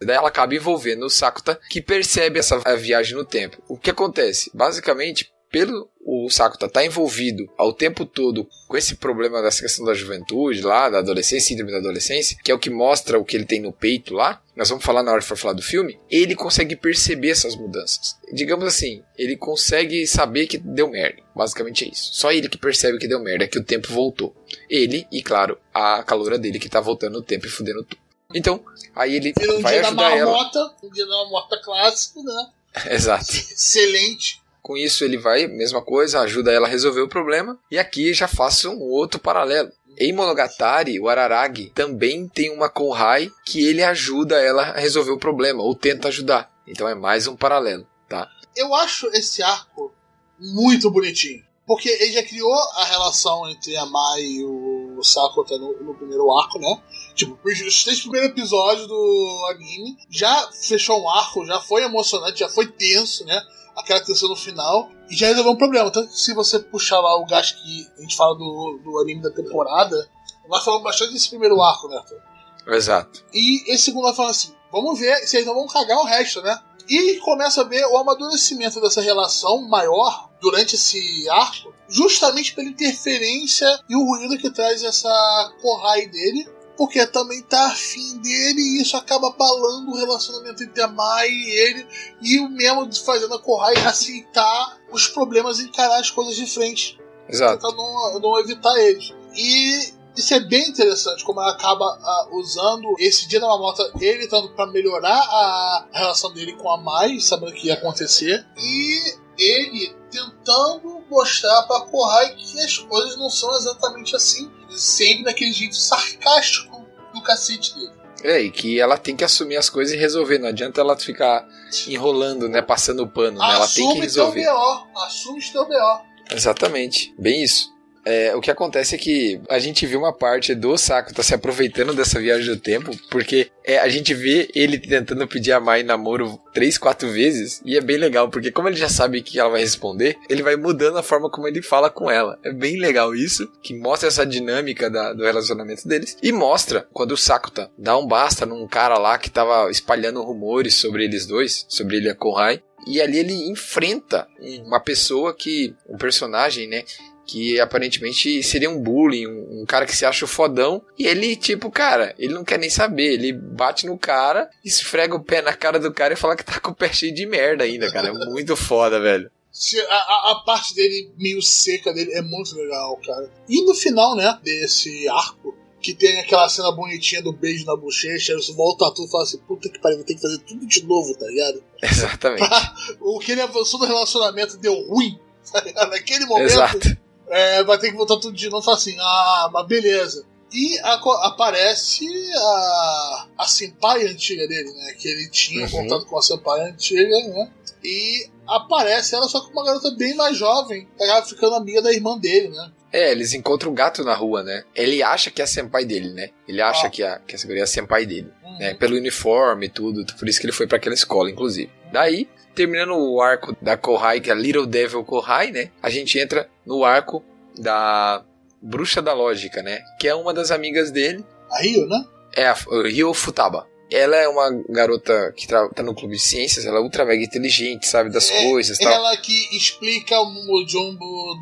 Daí ela acaba envolvendo o Sakuta, que percebe essa viagem no tempo. O que acontece? Basicamente, pelo o Sakuta estar tá envolvido ao tempo todo com esse problema dessa questão da juventude lá, da adolescência, síndrome da adolescência, que é o que mostra o que ele tem no peito lá, nós vamos falar na hora que for falar do filme, ele consegue perceber essas mudanças. Digamos assim, ele consegue saber que deu merda. Basicamente é isso. Só ele que percebe que deu merda, que o tempo voltou. Ele e, claro, a calora dele que tá voltando no tempo e fudendo tudo. Então, aí ele um vai dia ajudar da marmota, ela. Um dia da marmota clássico, né? <laughs> Exato. Excelente. Com isso ele vai, mesma coisa, ajuda ela a resolver o problema. E aqui já faço um outro paralelo. Em Monogatari, o Araragi também tem uma Konhai que ele ajuda ela a resolver o problema, ou tenta ajudar. Então é mais um paralelo, tá? Eu acho esse arco muito bonitinho. Porque ele já criou a relação entre a Mai e o Sakota no, no primeiro arco, né? Tipo, os três primeiros episódios do anime já fechou um arco, já foi emocionante, já foi tenso, né? Aquela tensão no final. E já resolveu um problema. Tanto que se você puxar lá o gasto que a gente fala do, do anime da temporada, nós falamos bastante desse primeiro arco, né? Exato. E esse segundo vai falando assim: vamos ver se eles não vão cagar o resto, né? E começa a ver o amadurecimento dessa relação maior durante esse arco, justamente pela interferência e o ruído que traz essa Kohai dele, porque também tá afim dele e isso acaba abalando o relacionamento entre a Mai e ele, e o mesmo fazendo a Kohai aceitar os problemas e encarar as coisas de frente. Exato. Tentar não, não evitar eles. E isso é bem interessante, como ela acaba uh, usando esse dia da mamota, ele tanto para melhorar a relação dele com a Mai, sabendo o que ia acontecer, e ele tentando mostrar para Kohai que as coisas não são exatamente assim, sempre naquele jeito sarcástico do cacete dele. É, e que ela tem que assumir as coisas e resolver. Não adianta ela ficar enrolando, né? Passando o pano, né? Ela tem que resolver. Teu BO, assume teu BO. Exatamente, bem isso. É, o que acontece é que a gente viu uma parte do Saco tá se aproveitando dessa viagem do tempo, porque é, a gente vê ele tentando pedir a Mai namoro três, quatro vezes, e é bem legal, porque como ele já sabe que ela vai responder, ele vai mudando a forma como ele fala com ela. É bem legal isso, que mostra essa dinâmica da, do relacionamento deles, e mostra quando o Sakuta dá um basta num cara lá que tava espalhando rumores sobre eles dois, sobre ele e a Kohai, e ali ele enfrenta uma pessoa que, um personagem, né, que aparentemente seria um bullying, um, um, cara que se acha o fodão, e ele, tipo, cara, ele não quer nem saber, ele bate no cara, esfrega o pé na cara do cara e fala que tá com o pé cheio de merda ainda, cara. É muito foda, velho. A, a, a, parte dele meio seca dele é muito legal, cara. E no final, né, desse arco, que tem aquela cena bonitinha do beijo na bochecha, você volta tudo e fala assim, puta que pariu, vou ter que fazer tudo de novo, tá ligado? <laughs> Exatamente. <laughs> o que ele avançou no relacionamento deu ruim, tá ligado? Naquele momento. Exato é, vai ter que voltar tudo de novo e falar assim, ah, mas beleza. E a, aparece a, a senpai antiga dele, né? Que ele tinha uhum. contato com a senpai antiga, né? E aparece ela só com uma garota bem mais jovem, acaba ficando amiga da irmã dele, né? É, eles encontram um gato na rua, né? Ele acha que é a senpai dele, né? Ele acha ah. que, a, que a é a senpai dele. Uhum. Né? Pelo uniforme e tudo. Por isso que ele foi para aquela escola, inclusive. Daí, terminando o arco da Kohai, que é a Little Devil Kohai, né? A gente entra no arco da Bruxa da Lógica, né? Que é uma das amigas dele. A Rio, né? É a Rio Futaba. Ela é uma garota que tá no clube de ciências, ela é ultra mega inteligente, sabe das é, coisas. Ela tal. que explica o mujumbo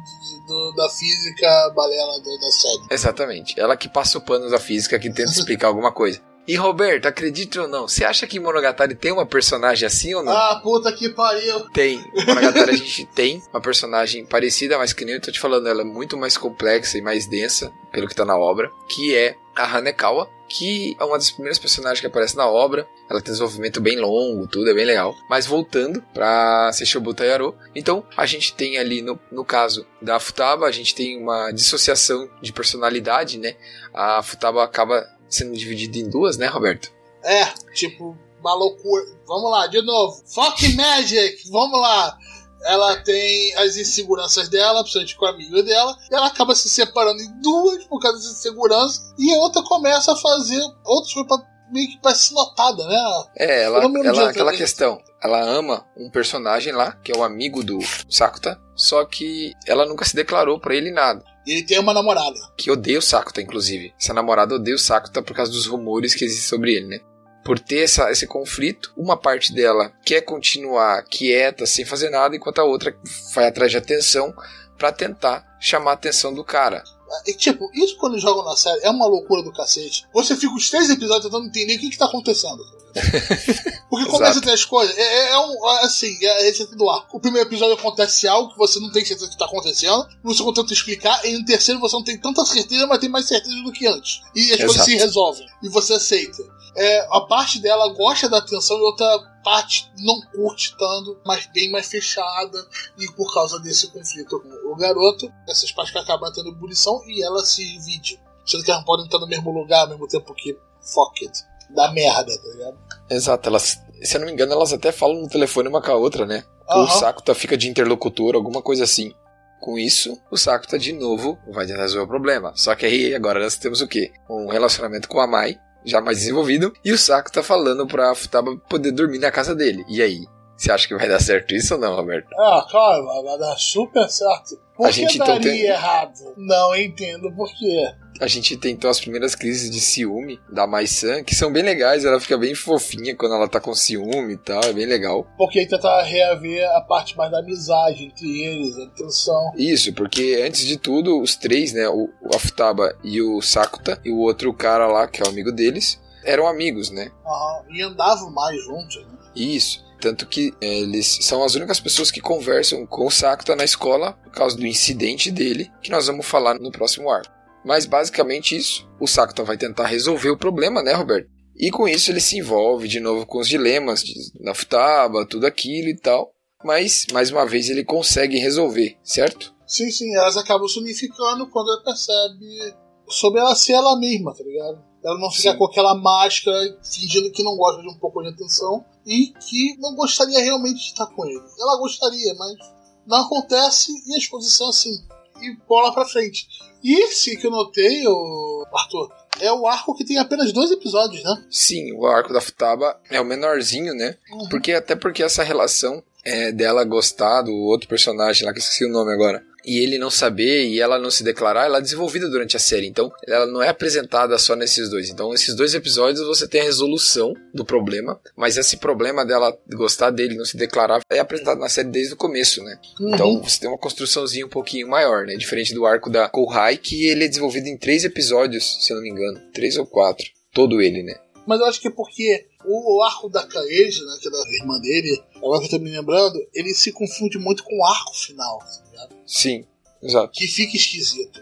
da física balela do, da série. Exatamente. Ela que passa o pano da física, que tenta explicar <laughs> alguma coisa. E Roberto, acredite ou não, você acha que Monogatari tem uma personagem assim ou não? Ah, puta que pariu! Tem. Monogatari a gente tem uma personagem parecida, mas que nem eu tô te falando, ela é muito mais complexa e mais densa, pelo que tá na obra, que é a Hanekawa, que é uma das primeiras personagens que aparece na obra. Ela tem desenvolvimento bem longo, tudo é bem legal. Mas voltando para Seishobuta Yaro, então a gente tem ali no, no caso da Futaba, a gente tem uma dissociação de personalidade, né? A Futaba acaba sendo dividido em duas, né, Roberto? É, tipo, uma loucura. Vamos lá, de novo. Fuck Magic, vamos lá. Ela tem as inseguranças dela, principalmente com a amiga dela, e ela acaba se separando em duas por causa dessa insegurança, e a outra começa a fazer outras coisas pra meio que parece notada, né? É, ela, ela aquela questão. Ela ama um personagem lá, que é o amigo do Sakuta, só que ela nunca se declarou para ele nada. Ele tem uma namorada. Que odeia o Sakuta, inclusive. Essa namorada odeia o Sakuta por causa dos rumores que existem sobre ele, né? Por ter essa, esse conflito, uma parte dela quer continuar quieta, sem fazer nada, enquanto a outra vai atrás de atenção para tentar chamar a atenção do cara. E, tipo, isso quando jogam na série é uma loucura do cacete. Você fica os três episódios tentando entender o que, que tá acontecendo. <laughs> Porque começa a ter as coisas. É, é, é um. É assim, é a receita do ar. O primeiro episódio acontece algo que você não tem certeza que tá acontecendo. No segundo tenta explicar. E no terceiro você não tem tanta certeza, mas tem mais certeza do que antes. E as Exato. coisas se resolvem. E você aceita. É, a parte dela gosta da atenção e outra parte não curte tanto, mas bem mais fechada. E por causa desse conflito com o garoto, essas partes que acabam tendo ebulição e ela se divide. Sendo que elas podem estar no mesmo lugar ao mesmo tempo que fuck it da merda, tá ligado? Exato, elas, se eu não me engano, elas até falam no telefone uma com a outra, né? Uhum. O saco tá, fica de interlocutor, alguma coisa assim. Com isso, o Sakuta de novo vai resolver o problema. Só que aí agora nós temos o quê? Um relacionamento com a Mai, já mais desenvolvido, e o Sakuta falando pra Futaba poder dormir na casa dele. E aí? Você acha que vai dar certo isso ou não, Roberto? Ah, claro, vai dar super certo. Por A que gente, daria então, tem- errado? Não entendo por quê. A gente tentou as primeiras crises de ciúme da Mai-san, que são bem legais, ela fica bem fofinha quando ela tá com ciúme e tal, é bem legal. Porque aí tentar reaver a parte mais da amizade entre eles, a tensão. Isso, porque antes de tudo, os três, né, o, o Afutaba e o Sakuta, e o outro cara lá, que é o amigo deles, eram amigos, né? Aham, E andavam mais juntos. Né? Isso. Tanto que é, eles são as únicas pessoas que conversam com o Sakuta na escola por causa do incidente dele, que nós vamos falar no próximo arco. Mas basicamente isso. O Sakuta vai tentar resolver o problema, né, Roberto? E com isso ele se envolve de novo com os dilemas de Nafutaba, tudo aquilo e tal. Mas, mais uma vez, ele consegue resolver, certo? Sim, sim, elas acabam se unificando quando ela percebe sobre ela ser ela mesma, tá ligado? Ela não ficar Sim. com aquela máscara fingindo que não gosta de um pouco de atenção e que não gostaria realmente de estar com ele. Ela gostaria, mas não acontece e as coisas são assim. E bola pra frente. E esse que eu notei, ô Arthur, é o arco que tem apenas dois episódios, né? Sim, o arco da Futaba é o menorzinho, né? Uhum. Porque até porque essa relação é, dela gostar do outro personagem lá, que eu esqueci o nome agora, e ele não saber e ela não se declarar, ela é desenvolvida durante a série. Então, ela não é apresentada só nesses dois. Então, esses dois episódios você tem a resolução do problema, mas esse problema dela gostar dele não se declarar é apresentado na série desde o começo, né? Uhum. Então, você tem uma construçãozinha um pouquinho maior, né? Diferente do arco da Kohai, que ele é desenvolvido em três episódios, se eu não me engano. Três ou quatro. Todo ele, né? Mas eu acho que é porque o arco da Kaeji, né, que é da irmã dele, agora que eu tô me lembrando, ele se confunde muito com o arco final, tá ligado? Sim, exato. que fica esquisito.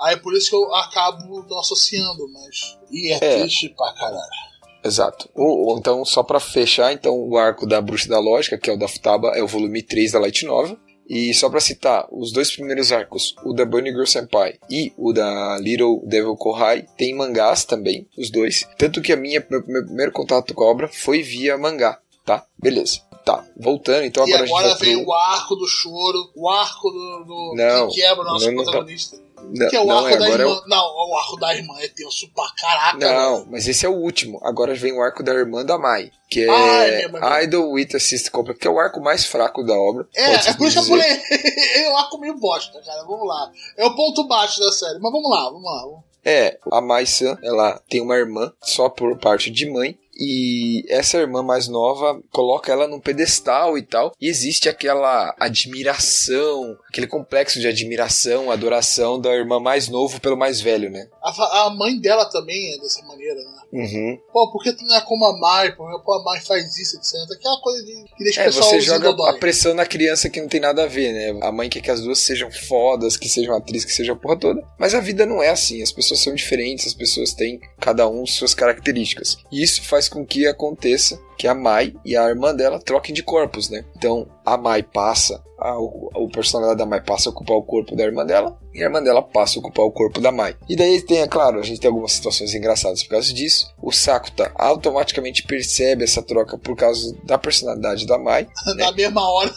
Aí por isso que eu acabo não associando, mas. E é, É. triste pra caralho. Exato. Ou, ou então, só pra fechar, então, o arco da Bruxa da Lógica, que é o da Futaba, é o volume 3 da Light Novel. E só pra citar, os dois primeiros arcos, o da Bunny Girl Senpai e o da Little Devil Kohai, tem mangás também, os dois. Tanto que a minha, meu, meu primeiro contato com a obra foi via mangá, tá? Beleza. Tá, voltando, então e agora, agora a gente vai vem pro... o arco do choro, o arco do. do Não, que quebra o nosso não, não tá- protagonista. Não, que é o não, arco é, da agora é o- irmã. Não, o arco da irmã é tenso pra caraca. Não, velho. mas esse é o último. Agora vem o arco da irmã da Mai, que é Ah, é mesmo, é mesmo. Idol with Assist Company, que é o arco mais fraco da obra. É, é por isso que eu falei. <laughs> é um arco meio bosta, cara. Vamos lá. É o ponto baixo da série. Mas vamos lá, vamos lá. vamos- É, a Mai-san, ela tem uma irmã só por parte de mãe. E essa irmã mais nova coloca ela num pedestal e tal. E existe aquela admiração, aquele complexo de admiração, adoração da irmã mais novo pelo mais velho, né? A, a mãe dela também é dessa maneira, né? Uhum. Pô, por que tu não é como a Mai? Por que a Mai faz isso, etc. Aquela coisa de, que deixa o É, pessoal você joga dodói. a pressão na criança que não tem nada a ver, né? A mãe quer que as duas sejam fodas, que sejam atrizes, que sejam a porra toda. Mas a vida não é assim. As pessoas são diferentes, as pessoas têm cada um suas características. E isso faz com que aconteça que a Mai e a irmã dela troquem de corpos, né? Então a Mai passa, a, o, personalidade da Mai passa a ocupar o corpo da irmã dela, e a irmã dela passa a ocupar o corpo da Mai. E daí tem, é claro, a gente tem algumas situações engraçadas por causa disso. O Sakuta automaticamente percebe essa troca por causa da personalidade da Mai. <laughs> Na mesma hora.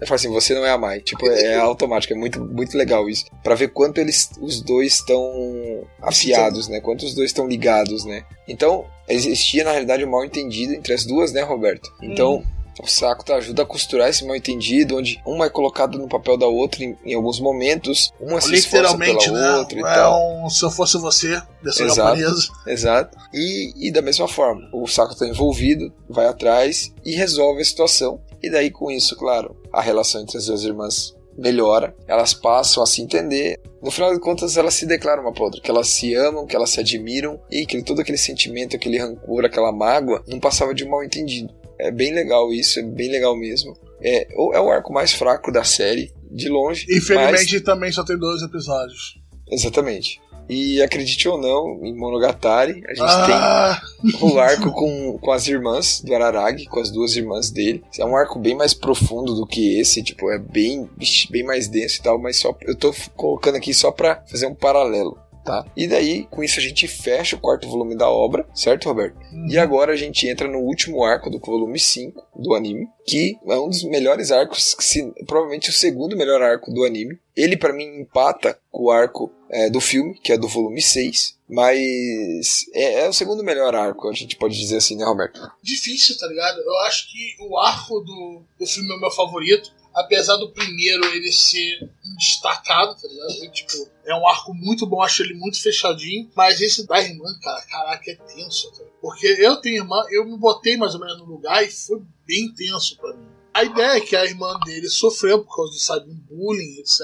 Eu falo assim, você não é a Mai. Tipo, é automático, é muito, muito legal isso. Pra ver quanto eles, os dois estão afiados, né? Quanto os dois estão ligados, né? Então, existia na realidade um mal entendido entre as duas, né, Roberto? Então, o Sakuta ajuda a costurar esse mal entendido, onde uma é colocada no papel da outra em, em alguns momentos, uma se esforça pela né? outra e é tal. um se eu fosse você, versão Exato. japonesa. Exato. E, e da mesma forma, o Sakuta tá envolvido, vai atrás e resolve a situação. E daí, com isso, claro, a relação entre as duas irmãs melhora, elas passam a se entender. No final de contas, elas se declaram uma pra outra, que elas se amam, que elas se admiram e que todo aquele sentimento, aquele rancor, aquela mágoa não passava de um mal entendido. É bem legal isso, é bem legal mesmo. É, o- é o arco mais fraco da série, de longe. mas- Infelizmente também só tem dois episódios. Exatamente. E acredite ou não, em Monogatari, a gente Ah, tem o arco com, com as irmãs do Araragi, com as duas irmãs dele. É um arco bem mais profundo do que esse, tipo, é bem, bem mais denso e tal, mas só eu tô colocando aqui só pra fazer um paralelo. Tá? E daí, com isso, a gente fecha o quarto volume da obra, certo, Roberto? Uhum. E agora a gente entra no último arco do volume 5 do anime, que é um dos melhores arcos, se, provavelmente o segundo melhor arco do anime. Ele, para mim, empata com o arco é, do filme, que é do volume 6, mas é, é, o segundo melhor arco, a gente pode dizer assim, né, Roberto? Difícil, tá ligado? Eu acho que o arco do, do filme é o meu favorito apesar do primeiro ele ser destacado, tá ligado? Tipo, é um arco muito bom, acho ele muito fechadinho, mas esse da irmã, cara, caraca, é tenso, tá? Porque eu tenho irmã, eu me botei mais ou menos no lugar e foi bem tenso para mim. A ideia é que a irmã dele sofreu por causa de cyberbullying, etc.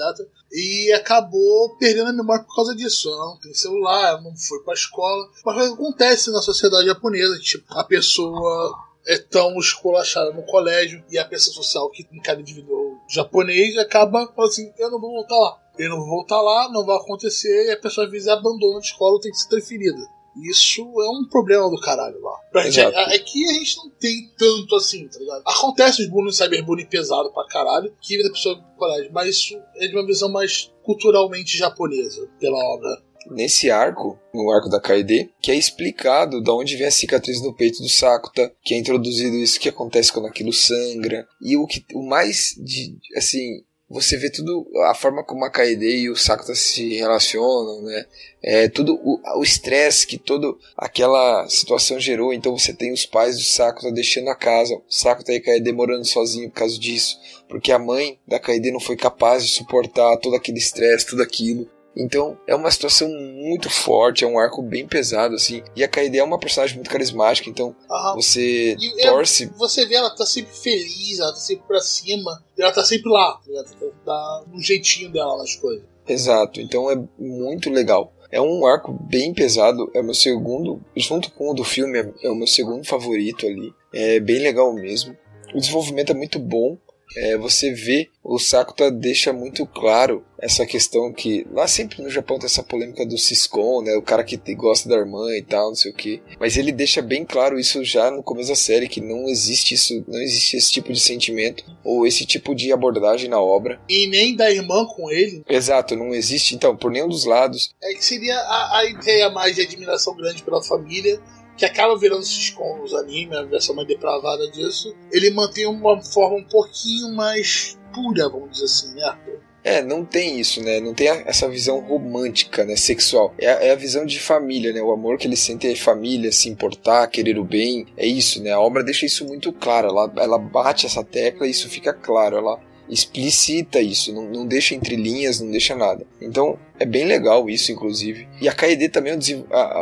E acabou perdendo a memória por causa disso. Ela não tem celular, ela não foi pra escola. Mas acontece na sociedade japonesa, tipo, a pessoa é tão esculachada no colégio e a pessoa social que encara indivíduo japonês acaba falando assim: eu não vou voltar lá. Eu não vou voltar lá, não vai acontecer, e a pessoa às vezes abandona a escola tem que ser transferida. Isso é um problema do caralho lá. Pra gente, aqui a gente não tem tanto assim, tá ligado? Acontece os bullying, cyberbullying pesado pra caralho, que a pessoa do colégio, mas isso é de uma visão mais culturalmente japonesa pela obra nesse arco, no arco da Kaede, que é explicado de onde vem a cicatriz no peito do Sakuta, que é introduzido isso que acontece quando aquilo sangra, e o que o mais de assim, você vê tudo a forma como a Kaede e o Sakuta se relacionam, né? É tudo o estresse que toda aquela situação gerou. Então você tem os pais do Sakuta deixando a casa, o Sakuta e Kaede morando sozinho por causa disso, porque a mãe da Kaede não foi capaz de suportar todo aquele estresse, tudo aquilo. Então é uma situação muito forte, é um arco bem pesado, assim. E a Kaede é uma personagem muito carismática, então Aham. você e torce. É, você vê ela tá sempre feliz, ela tá sempre pra cima, ela tá sempre lá, ela tá, tá no jeitinho dela nas coisas. Exato, então é muito legal. É um arco bem pesado, é o meu segundo, junto com o do filme, é o meu segundo favorito ali. É bem legal mesmo. O desenvolvimento é muito bom, é, você vê o Sakuta deixa muito claro essa questão que lá sempre no Japão tem essa polêmica do Siscon, né, o cara que gosta da irmã e tal, não sei o que, mas ele deixa bem claro isso já no começo da série que não existe isso, não existe esse tipo de sentimento ou esse tipo de abordagem na obra e nem da irmã com ele. Exato, não existe então por nenhum dos lados. É que seria a, a ideia mais de admiração grande pela família que acaba virando sitcom nos animes, a versão mais depravada disso, ele mantém uma forma um pouquinho mais pura, vamos dizer assim, né? É, não tem isso, né? Não tem essa visão romântica, né? Sexual. É a, é a, visão de família, né? O amor que eles sentem é família, se importar, querer o bem. É isso, né? A obra deixa isso muito claro. Ela, ela bate essa tecla e isso fica claro. Ela explicita isso, não, não deixa entre linhas, não deixa nada. Então é bem legal isso, inclusive. E a KD também,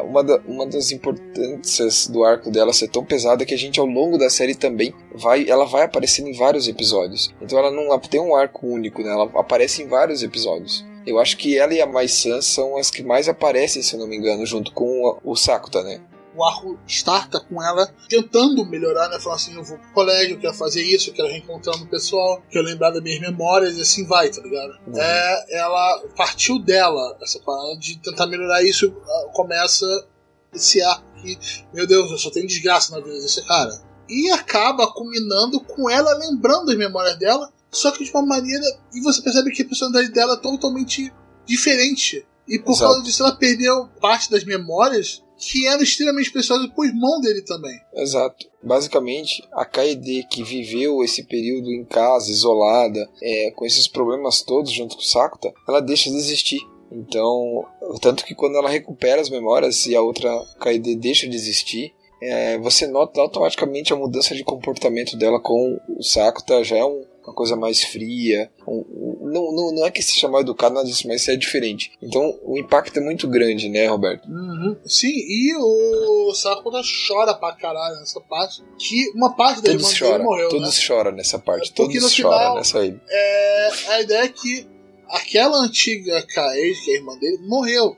uma, da, uma das importâncias do arco dela ser tão pesada é que a gente, ao longo da série também, vai, ela vai aparecendo em vários episódios. Então ela não tem um arco único, né? ela aparece em vários episódios. Eu acho que ela e a Mai-san são as que mais aparecem, se eu não me engano, junto com o Sakuta, né? O arco starta com ela tentando melhorar, né? Falando assim, eu vou pro colégio, eu quero fazer isso, eu quero reencontrando o pessoal, quero lembrar das minhas memórias e assim vai, tá ligado? Uhum. É, ela partiu dela, essa parada de tentar melhorar isso, começa esse arco que, meu Deus, eu só tenho desgraça na vida desse cara. E acaba culminando com ela lembrando as memórias dela, só que de uma maneira. E você percebe que a personalidade dela é totalmente diferente. E por Exato. causa disso ela perdeu parte das memórias que era extremamente preciosa pro irmão dele também. Exato. Basicamente, a Kaede que viveu esse período em casa, isolada, é, com esses problemas todos junto com o Sakuta, ela deixa de existir. Então, tanto que quando ela recupera as memórias e a outra Kaede deixa de existir, é, você nota automaticamente a mudança de comportamento dela com o Sakuta, já é um, uma coisa mais fria. Um, não, não, não é que se chamar educado, nada disso, mas é diferente. Então o impacto é muito grande, né, Roberto? Uhum. Sim, e o Sakura chora pra caralho nessa parte. Que uma parte da todos irmã chora, morreu. Todos né? choram nessa parte, Porque todos choram nessa aí. É, a ideia é que aquela antiga Kaede, que é a irmã dele, morreu.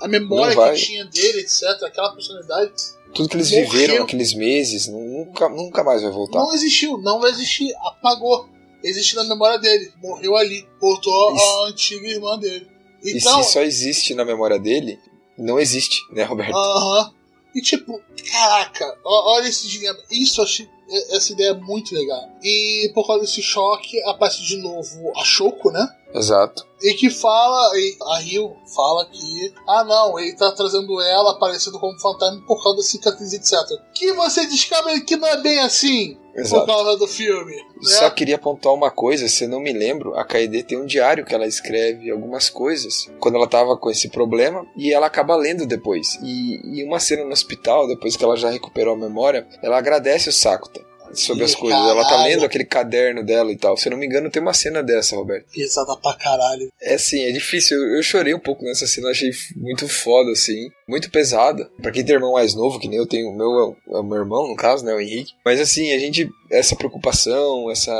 A memória que tinha dele, etc., aquela personalidade tudo que eles morreu. viveram aqueles meses nunca, nunca mais vai voltar. Não existiu, não vai existir, apagou existe na memória dele. Morreu ali. Voltou a antiga irmã dele. Então, e se só existe na memória dele, não existe, né, Roberto? Aham. Uh -huh. E tipo, caraca, olha esse dilema. Isso eu achei essa ideia é muito legal. E por causa desse choque, aparece de novo a Shoko, né? Exato. E que fala, e a Rio fala que, ah não, ele tá trazendo ela aparecendo como fantasma por causa da cicatriz, etc. Que você descobre que não é bem assim Exato. por causa do filme. Né? Só queria pontuar uma coisa, se eu não me lembro, a Kaede tem um diário que ela escreve algumas coisas quando ela tava com esse problema e ela acaba lendo depois. E, e uma cena no hospital, depois que ela já recuperou a memória, ela agradece o Sakuta sobre as Ih, coisas. Ela tá caralho. lendo aquele caderno dela e tal. Se eu não me engano, tem uma cena dessa, Roberto. Pesada pra caralho. É assim, é difícil. Eu, eu chorei um pouco nessa cena, achei muito foda, assim. Muito pesada. Pra quem tem irmão mais novo, que nem eu tenho, o meu é o- é o meu irmão, no caso, né, o Henrique. Mas assim, a gente. Essa preocupação, essa.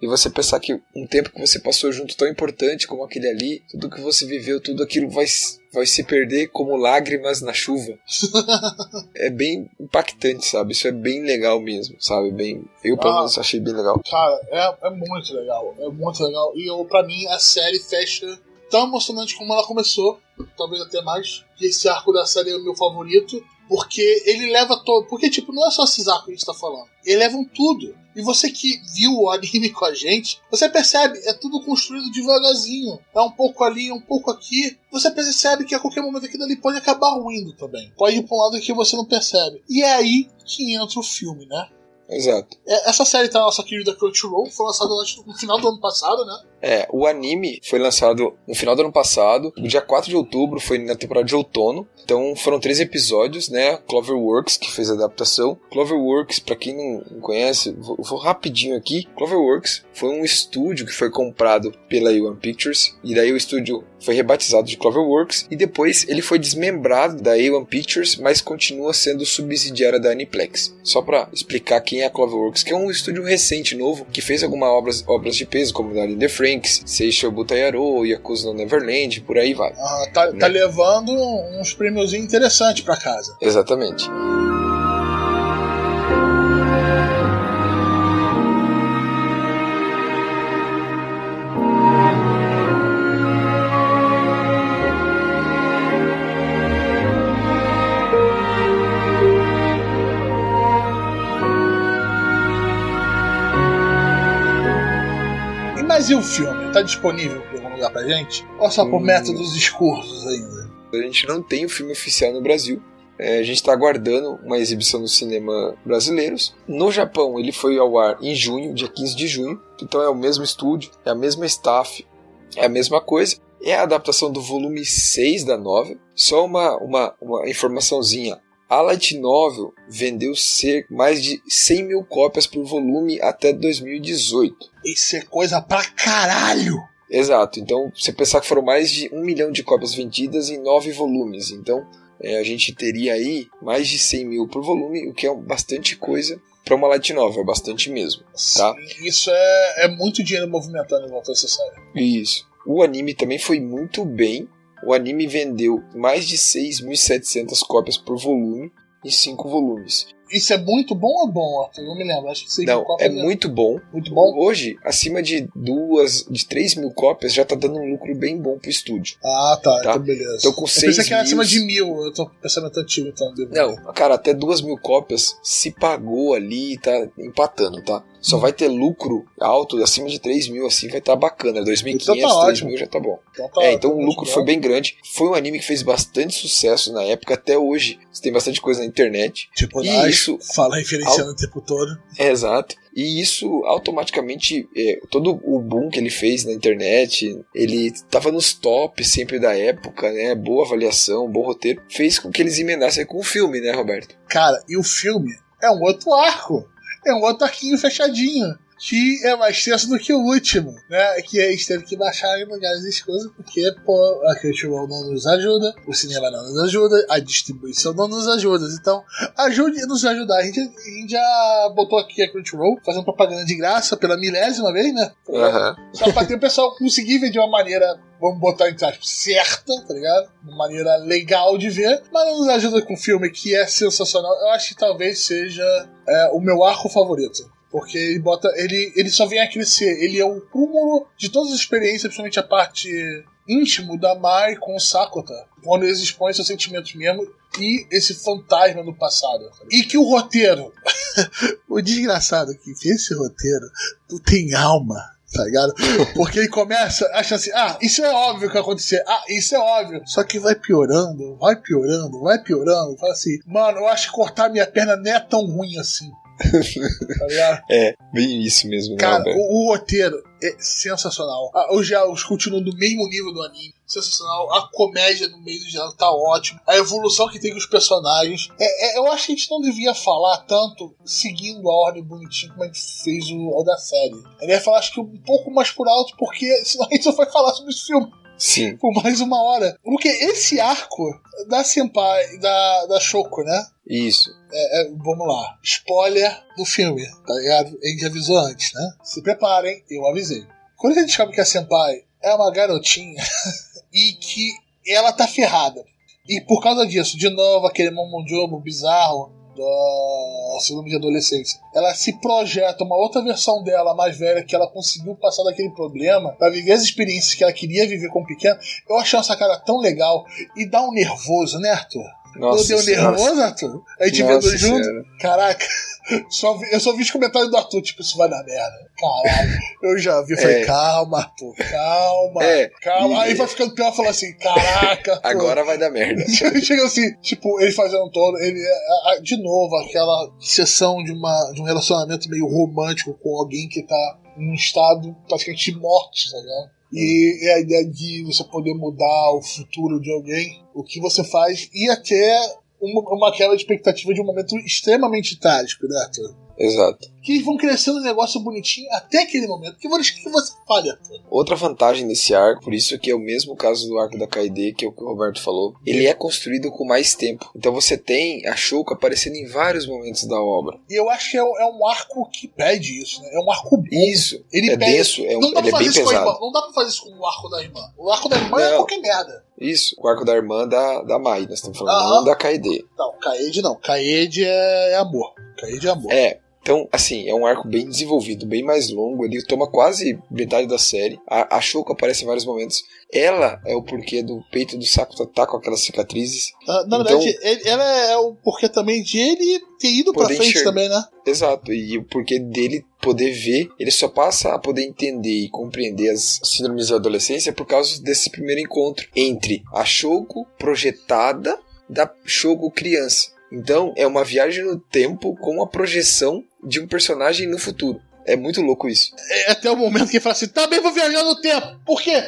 E você pensar que um tempo que você passou junto tão importante como aquele ali, tudo que você viveu, tudo aquilo vai, vai se perder como lágrimas na chuva. <laughs> é bem impactante, sabe? Isso é bem legal mesmo, sabe? Bem. Eu, pelo Ah. menos, achei bem legal. Cara, é, é muito legal. É muito legal. E eu, pra mim, a série fecha tão emocionante como ela começou. Talvez até mais. Que esse arco da série é o meu favorito. Porque ele leva todo. Porque, tipo, não é só esses arcos que a gente tá falando. Eles levam tudo. E você que viu o anime com a gente, você percebe, é tudo construído devagarzinho. É um pouco ali, um pouco aqui. Você percebe que a qualquer momento aquilo ali pode acabar ruindo também. Pode ir pra um lado que você não percebe. E é aí que entra o filme, né? Exato. É, Essa série tá na nossa querida Crunchyroll, foi lançada no final do ano passado, né? É, o anime foi lançado no final do ano passado, no dia 4 de outubro, foi na temporada de outono. Então foram três episódios, né? Cloverworks, que fez a adaptação. Cloverworks, pra quem não conhece, vou, vou rapidinho aqui. Cloverworks foi um estúdio que foi comprado pela A1 Pictures, e daí o estúdio foi rebatizado de Cloverworks, e depois ele foi desmembrado da A1 Pictures, mas continua sendo subsidiária da Aniplex. Só pra explicar quem é a Cloverworks, que é um estúdio recente, novo, que fez algumas obras, obras de peso, como Darling the Franks, Seishou Butayaro, Yakuza no Neverland, por aí vai. Ah, tá, tá Né? levando uns prêmiozinhos interessantes pra casa. Exatamente. Mas e o filme? Tá disponível em algum lugar pra gente? Ou só por Hum. métodos escuros ainda? A gente não tem o filme oficial no Brasil. É, a gente está aguardando uma exibição no cinema brasileiros. No Japão, ele foi ao ar em junho, dia 15 de junho. Então é o mesmo estúdio, é a mesma staff, é a mesma coisa. É a adaptação do volume 6 da novel. Só uma, uma, uma informaçãozinha. A Light Novel vendeu ser mais de 100 mil cópias por volume até 2018. Isso é coisa pra caralho! Exato, então você pensar que foram mais de um milhão de cópias vendidas em nove volumes, então é, a gente teria aí mais de 100 mil por volume, o que é bastante coisa para uma light novel, é bastante mesmo. Tá. Sim, Isso é, é muito dinheiro movimentando em volta dessa série. Isso. O anime também foi muito bem. O anime vendeu mais de 6.700 cópias por volume em cinco volumes. Isso é muito bom ou bom, Arthur? Eu não me lembro. Acho que seis Não, mil cópias é muito bom. muito bom. Hoje, acima de duas, de 3 mil cópias, já tá dando um lucro bem bom pro estúdio. Ah, tá. Tá. Então beleza. Tô com eu 6 pensei que era acima de mil. Eu tô pensando antigo, então. devo Não, cara, até duas mil cópias se pagou ali e tá empatando, tá? Só vai ter lucro alto, acima de 3 mil, assim, vai estar tá bacana. 2.500, Então tá 3 ótimo. mil já tá bom. Então, tá, é, então tá o lucro foi bem grande. Foi um anime que fez bastante sucesso na época, até hoje. Você tem bastante coisa na internet. Tipo, E nós isso- fala referenciando o tempo todo. É, exato. E isso automaticamente, é, todo o boom que ele fez na internet, ele tava nos tops sempre da época, né? Boa avaliação, bom roteiro, fez com que eles emendassem com o filme, né, Roberto? Cara, e o filme é um outro arco. É um outro arquinho fechadinho. Que é mais tenso do que o último, né? Que a gente teve que baixar em lugares escuros, porque, pô, a Crunchyroll não nos ajuda, o cinema não nos ajuda, a distribuição não nos ajuda. Então, ajude a nos ajudar. A gente, a gente já botou aqui a Crunchyroll, fazendo propaganda de graça pela milésima vez, né? Aham. Só pra ter o pessoal conseguir ver de uma maneira, vamos botar entre aspas, certa, tá ligado? Uma maneira legal de ver, mas não nos ajuda com o filme que é sensacional. Eu acho que talvez seja é, o meu arco favorito. Porque ele bota. Ele, ele só vem a crescer. Ele é o cúmulo de todas as experiências, principalmente a parte íntimo da Mai com o Sakota. Quando eles expõem seus sentimentos mesmo. E esse fantasma do passado. E que o roteiro. <laughs> o desgraçado que esse roteiro não tem alma. tá ligado? Porque ele começa achando assim, ah, isso é óbvio que vai acontecer, ah, isso é óbvio. Só que vai piorando, vai piorando, vai piorando. Fala assim, mano, eu acho que cortar minha perna não é tão ruim assim. Tá ligado? <laughs> É, bem isso mesmo, Cara, né, o, o roteiro é sensacional. Ah, Os diálogos continuam do mesmo nível do anime. Sensacional. A comédia no meio do diálogo tá ótimo. A evolução que tem com os personagens. É, é, eu acho que a gente não devia falar tanto seguindo a ordem bonitinha como a gente fez o, o da série. Eu ia falar, acho que um pouco mais por alto, porque <laughs> senão a gente só vai falar sobre esse filme Sim. por mais uma hora. Porque esse arco da Senpai, da, da Shoko, né? Isso. É, é, vamos lá. Spoiler do filme, tá ligado? A gente avisou antes, né? Se preparem, eu avisei. Quando a gente descobre que a Senpai é uma garotinha <laughs> e que ela tá ferrada. E por causa disso, de novo, aquele Momonjobo bizarro da síndrome de adolescência. Ela se projeta uma outra versão dela, mais velha, que ela conseguiu passar daquele problema pra viver as experiências que ela queria viver como pequena. Eu achei essa cara tão legal e dá um nervoso, né, Arthur? Nossa deu nervoso, Arthur? A gente Nossa vendo junto. Senhora. Caraca, <laughs> só vi- eu só vi os comentários do Arthur, tipo, isso vai dar merda. Caralho, eu já vi, falei, É. calma, Arthur, calma, É, calma. e- Aí vai ficando pior, fala assim, caraca, Arthur. Agora vai dar merda. <laughs> Chega assim, tipo, ele fazendo todo, ele a- a- de novo aquela sessão de uma de um relacionamento meio romântico com alguém que tá em um estado praticamente de morte, tá ligado? E é a ideia de você poder mudar o futuro de alguém, o que você faz, e até uma, uma de expectativa de um momento extremamente trágico, né, Arthur? Exato. Que eles vão crescendo um negócio bonitinho até aquele momento. Que eu que você Arthur. Outra vantagem desse arco, por isso que é o mesmo caso do arco da Kaede, que é o que o Roberto falou, ele é construído com mais tempo. Então você tem a Shouko aparecendo em vários momentos da obra. E eu acho que é, um- é arco que pede isso, né? É um arco bom. Isso. Ele é pede- denso, é um- não dá ele é bem pesado. Não dá pra fazer isso com o arco da irmã. O arco da irmã é Não. qualquer merda. Isso, o arco da irmã da, da Mai, nós estamos falando, não da Kaede. Não, Kaede não. Kaede é, é amor. Kaede é amor. É, então, assim, é um arco bem desenvolvido, bem mais longo. Ele toma quase metade da série. A, a Shouko aparece em vários momentos. Ela é o porquê do peito do Sakuta tá com aquelas cicatrizes. Ah, na Então- verdade, ele- ela é o porquê também de ele ter ido pra frente enxergar. também, né? Exato, e o porquê dele poder ver, ele só passa a poder entender e compreender as síndromes da adolescência por causa desse primeiro encontro entre a Shouko projetada da Shouko criança. Então, é uma viagem no tempo com a projeção de um personagem no futuro. É muito louco isso. É até o momento que ele fala assim: também vou viajar no tempo. Por quê?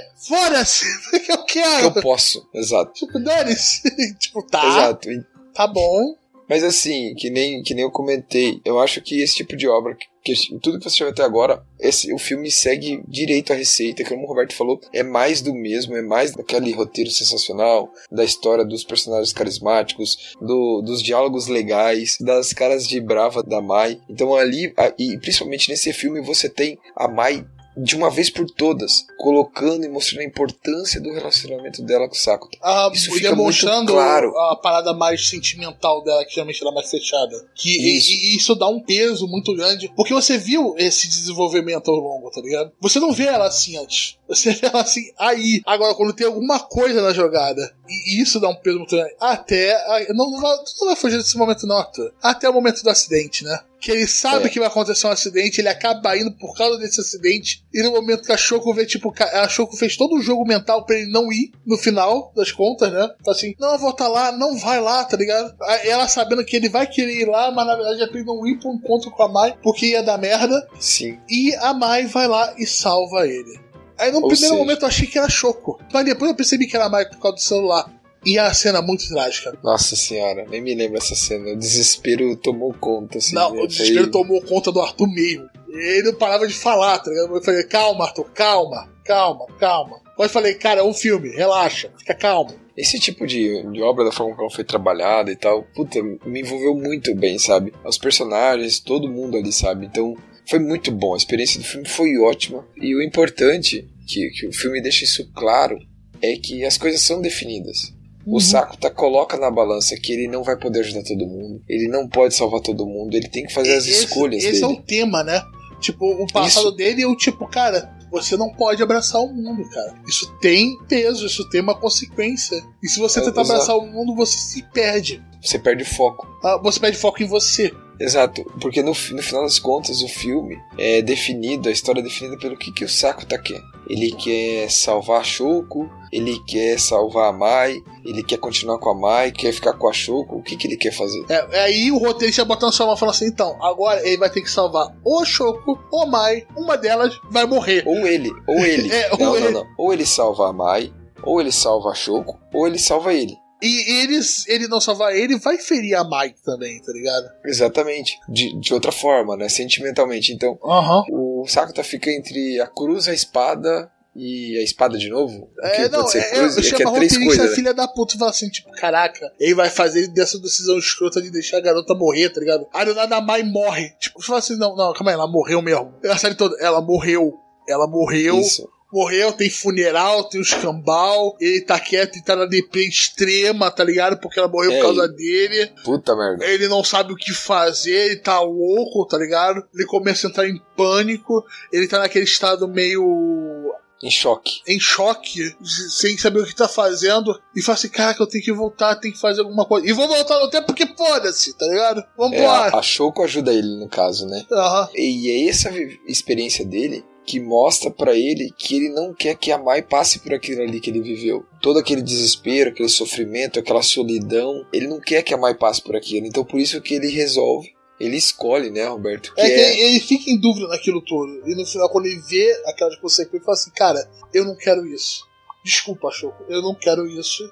<laughs> Porque eu quero! Eu posso, exato. Tipo, dane-se! <laughs> tipo, tá. Exato. Tá bom. Mas assim, que nem, que nem eu comentei, eu acho que esse tipo de obra, que, que tudo que você viu até agora, esse, o filme segue direito à receita, como o Roberto falou, é mais do mesmo, é mais daquele roteiro sensacional, da história dos personagens carismáticos, do, dos diálogos legais, das caras de brava da Mai. Então ali, a- e principalmente nesse filme, você tem a Mai de uma vez por todas, colocando e mostrando a importância do relacionamento dela com o Sakuta. Ah, Isso e fica muito claro. a parada mais sentimental dela, que geralmente ela é mais fechada. Que e- Isso. E, isso dá um peso muito grande. Porque você viu esse desenvolvimento ao longo, tá ligado? Você não vê ela assim antes. Você vê ela assim aí. Agora, quando tem alguma coisa na jogada, e isso dá um peso muito grande. Até. a- Não, não, não vai fugir desse momento, não, Arthur. Até o momento do acidente, né? Que ele sabe É. que vai acontecer um acidente, ele acaba indo por causa desse acidente. E no momento que a Choco vê, tipo, a Choco fez todo o jogo mental pra ele não ir no final das contas, né? Fala assim, não, eu vou estar lá, não vai lá, tá ligado? Ela sabendo que ele vai querer ir lá, mas na verdade é pra ele não ir pro encontro com a Mai, porque ia dar merda. Sim. E a Mai vai lá e salva ele. Aí no Ou primeiro seja- momento eu achei que era Choco. Mas depois eu percebi que era Mai por causa do celular. E a cena é muito trágica. Nossa senhora, nem me lembro essa cena. O desespero tomou conta, assim. Não, né? o desespero Foi- tomou conta do Arthur mesmo. Ele não parava de falar, tá ligado? Eu falei, calma, Arthur, calma, calma, calma. Mas falei, cara, é um filme, relaxa, fica calmo. Esse tipo de, de obra, da forma como ela foi trabalhada e tal, puta, me envolveu muito bem, sabe? Os personagens, todo mundo ali, sabe? Então, foi muito bom. A experiência do filme foi ótima. E o importante, que, que o filme deixa isso claro, é que as coisas são definidas. O Sakuta coloca na balança que ele não vai poder ajudar todo mundo, ele não pode salvar todo mundo, ele tem que fazer as esse, escolhas Esse é dele. o tema, né? Tipo, o passado Isso. dele é o tipo, cara, você não pode abraçar o mundo, cara. Isso tem peso, isso tem uma consequência. E se você É, tentar exato. abraçar o mundo, você se perde. Você perde o foco. Ah, Você perde foco em você. Exato, porque no, no final das contas o filme é definido, a história é definida pelo que, que o Sakuta quer. Ele quer salvar a Shoko, ele quer salvar a Mai, ele quer continuar com a Mai, quer ficar com a Shoko, o que, que ele quer fazer? É, aí o roteirista botando sua mão falando assim: então, agora ele vai ter que salvar ou Shoko ou Mai, uma delas vai morrer. Ou ele, ou ele. <laughs> É, ou não, ele. não, não. Ou ele salva a Mai, ou ele salva a Shoko, ou ele salva ele. E eles, ele não salvar ele, vai ferir a Mike também, tá ligado? Exatamente. De, de outra forma, né? Sentimentalmente. Então, Aham. o Sakuta fica entre a cruz, a espada e a espada de novo. É, não, pode ser é, cruz? é, É, é três coisas. né? filha da puta e fala assim, tipo, caraca, ele vai fazer dessa decisão escrota de deixar a garota morrer, tá ligado? Aí do nada a Mai morre. Tipo, você fala assim, não, não, calma aí, ela morreu mesmo. A série toda, ela morreu. Ela morreu. Isso. Morreu, tem funeral, tem os cambal, ele tá quieto e tá na DP extrema, tá ligado? Porque ela morreu É, por causa e- dele. Puta merda. Ele não sabe o que fazer, ele tá louco, tá ligado? Ele começa a entrar em pânico, ele tá naquele estado meio Em choque. em choque, sem saber o que tá fazendo, e fala assim: caraca, eu tenho que voltar, tenho que fazer alguma coisa. E vou voltar no tempo porque foda-se, tá ligado? É, Vambora. a, Shoko ajuda ele, no caso, né? Aham. E é essa experiência dele que mostra pra ele que ele não quer que a Mai passe por aquilo ali que ele viveu. Todo aquele desespero, aquele sofrimento, aquela solidão, ele não quer que a Mai passe por aquilo. Então por isso que ele resolve, ele escolhe, né, Roberto? Que É que é, ele, ele fica em dúvida naquilo tudo. E no final, quando ele vê aquelas consequências, ele fala assim: Cara, eu não quero isso. Desculpa, Choco, eu não quero isso.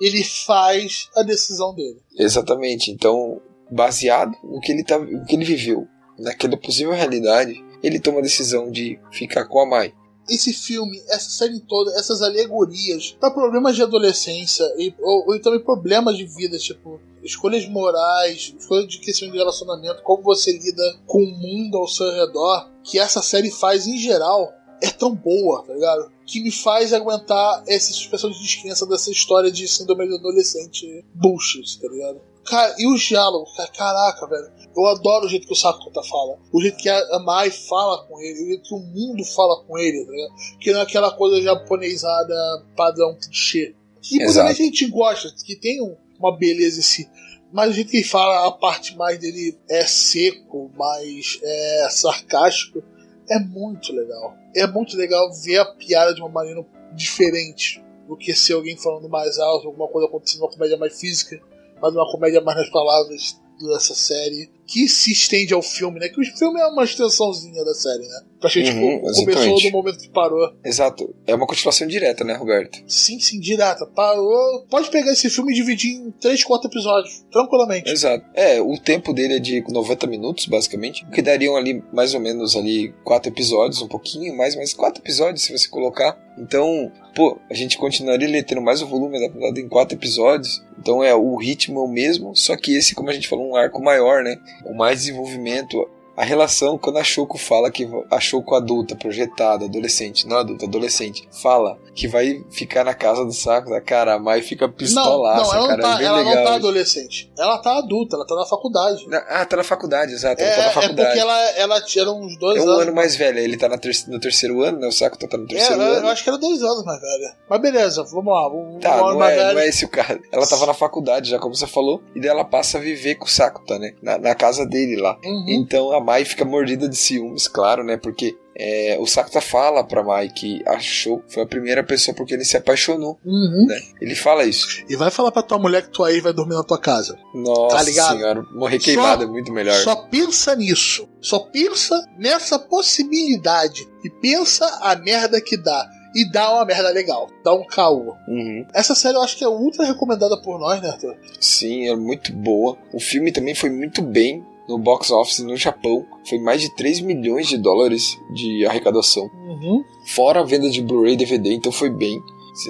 Ele faz a decisão dele. Exatamente. Então, baseado no que ele tá, no que ele viveu, naquela possível realidade, ele toma a decisão de ficar com a Mai. Esse filme, essa série toda, essas alegorias para problemas de adolescência e, ou, ou também problemas de vida, tipo escolhas morais, escolhas de questão de relacionamento, como você lida com o mundo ao seu redor, que essa série faz em geral, é tão boa, tá ligado? Que me faz aguentar essa suspensão de descrença dessa história de síndrome de adolescente bullshit, tá ligado? Cara, e os diálogos, cara, caraca, velho. Eu adoro o jeito que o Sakuta fala. O jeito que a Mai fala com ele, o jeito que o mundo fala com ele, ligado? Que não é aquela coisa japonesada padrão clichê. Que muita Exato. gente gosta, que tem um- uma beleza em si. Mas o que ele fala, a parte mais dele é seco, mais é sarcástico, é muito legal. É muito legal ver a piada de uma maneira diferente do que ser alguém falando mais alto, alguma coisa acontecendo, uma comédia mais física, mas uma comédia mais nas palavras dessa série, que se estende ao filme, né? Que o filme é uma extensãozinha da série, né? Praticamente Uhum, tipo, começou no momento que parou. Exato. É uma continuação direta, né, Roberto? Sim, sim, direta. Parou. Pode pegar esse filme e dividir em 3, 4 episódios, tranquilamente. Exato. É, o tempo dele é de 90 minutos, basicamente. O que dariam ali, mais ou menos, ali, quatro episódios, um pouquinho mais, mas quatro episódios, se você colocar. Então, pô, a gente continuaria ali tendo mais o volume adaptado em quatro episódios. Então é, o ritmo é o mesmo, só que esse, como a gente falou, um arco maior, né? Com mais desenvolvimento. A relação, quando a Shoko fala que a Shoko adulta, projetada, adolescente, não adulta, adolescente, fala que vai ficar na casa do saco da cara, a Mai fica Não, pistolaça, não, ela, cara, não é tá, bem ela legal. não tá adolescente. Ela tá adulta, ela tá na faculdade. Na- Ah, tá na faculdade, exato. É, Ela tá na é faculdade. porque ela, ela tinha uns dois É um anos. ano mais velho, ele tá na ter- no terceiro ano, né? O Saco tá no É, terceiro eu, ano. eu acho que era dois anos mais velha. Mas beleza, vamos lá. Um, Tá, não é, não é esse o caso. Ela tava na faculdade, já como você falou, e daí ela passa a viver com o Saco, tá, né? Na, na casa dele lá. Uhum. Então a Mai fica mordida de ciúmes, claro, né? Porque é, o Sakuta fala pra Mai que achou foi a primeira pessoa porque ele se apaixonou, Uhum. né? Ele fala isso. E vai falar pra tua mulher que tua ex vai dormir na tua casa. Nossa Tá ligado? senhora, morrer queimado é muito melhor. Só pensa nisso. Só pensa nessa possibilidade. E pensa a merda que dá. E dá uma merda legal. Dá um caô. Uhum. Essa série eu acho que é ultra recomendada por nós, né, Arthur? Sim, é muito boa. O filme também foi muito bem no box office no Japão. Foi mais de 3 milhões de dólares de arrecadação. Uhum. Fora a venda de Blu-ray DVD, então foi bem.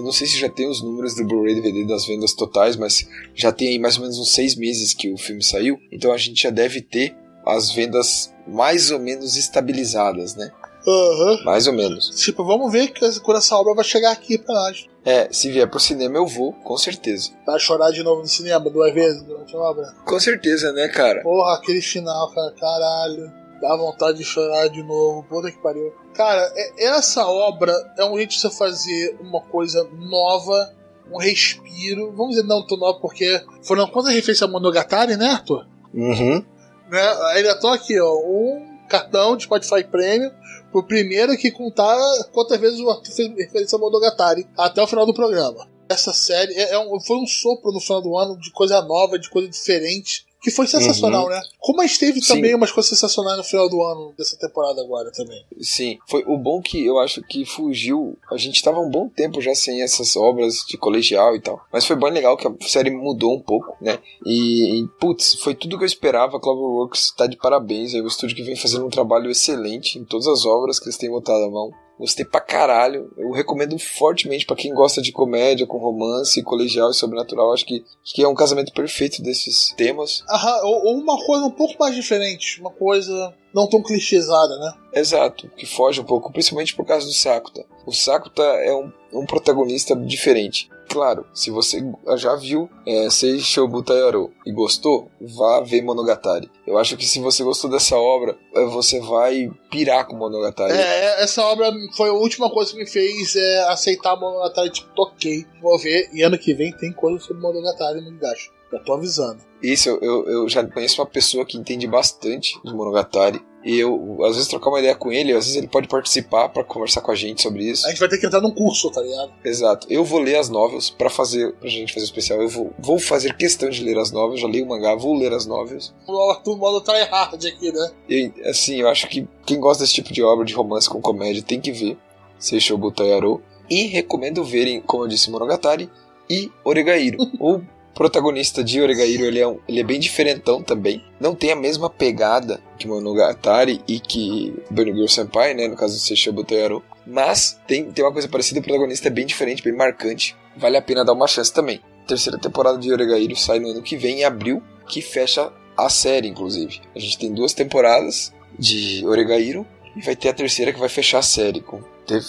Não sei se já tem os números do Blu-ray DVD das vendas totais, mas já tem aí mais ou menos uns seis meses que o filme saiu. Então a gente já deve ter as vendas mais ou menos estabilizadas, né? Aham. Mais ou menos. Tipo, vamos ver que essa- quando essa obra vai chegar aqui pra nós. É, se vier pro cinema eu vou, com certeza. Vai chorar de novo no cinema duas vezes durante a obra. Com certeza, né, cara? Porra, aquele final, cara, caralho. Dá vontade de chorar de novo. Puta que pariu. Cara, é- essa obra é um jeito de você fazer uma coisa nova, um respiro. Vamos dizer não tão nova, porque foram quantas referências a Monogatari, né, Arthur? Uhum. Né? Ainda tô aqui, ó. Um cartão de Spotify Premium pro primeiro que contar quantas vezes o Arthur fez referência ao Monogatari até o final do programa. Essa série é, é um, foi um sopro no final do ano de coisa nova, de coisa diferente que foi sensacional, uhum. né? Como a gente teve Sim. também umas coisas sensacionais no final do ano dessa temporada agora também. Sim, foi o bom que eu acho que fugiu. A gente tava um bom tempo já sem essas obras de colegial e tal. Mas foi bem legal que a série mudou um pouco, né? E, e putz, foi tudo que eu esperava. Cloverworks tá de parabéns. É o estúdio que vem fazendo um trabalho excelente em todas as obras que eles têm botado a mão. Gostei pra caralho. Eu recomendo fortemente para quem gosta de comédia, com romance, colegial e sobrenatural. Acho que, acho que é um casamento perfeito desses temas. Aham, ou, ou uma coisa um pouco mais diferente. Uma coisa não tão clichêsada, né? Exato, que foge um pouco, principalmente por causa do Sakuta. O Sakuta é um, um protagonista diferente. Claro, se você já viu é, Seishou Butayaro e gostou, vá ver Monogatari. Eu acho que se você gostou dessa obra, é, você vai pirar com Monogatari. É, essa obra foi a última coisa que me fez é, aceitar Monogatari, tipo, toquei, vou ver. E ano que vem tem coisa sobre Monogatari no Gacho. Já tô avisando. Isso, eu, eu já conheço uma pessoa que entende bastante de Monogatari. E eu, às vezes, trocar uma ideia com ele, às vezes ele pode participar para conversar com a gente sobre isso. A gente vai ter que entrar num curso, tá ligado? Exato. Eu vou ler as novels para fazer, pra gente fazer o especial. Eu vou, vou fazer questão de ler as novels, já li o mangá, vou ler as novels. O modo tryhard aqui, né? E, assim, eu acho que quem gosta desse tipo de obra, de romance com comédia, tem que ver Seishou Butayaro. E recomendo verem, como eu disse, Monogatari e Oregairo. <laughs> ou protagonista de Oregairo, ele é, um, ele é bem diferentão também. Não tem a mesma pegada que Monogatari e que Burning Girl Senpai, né? No caso do Seishou Butayaro. Mas tem, tem uma coisa parecida, o protagonista é bem diferente, bem marcante. Vale a pena dar uma chance também. Terceira temporada de Oregairo sai no ano que vem, em abril, que fecha a série, inclusive. A gente tem duas temporadas de Oregairo e vai ter a terceira que vai fechar a série, com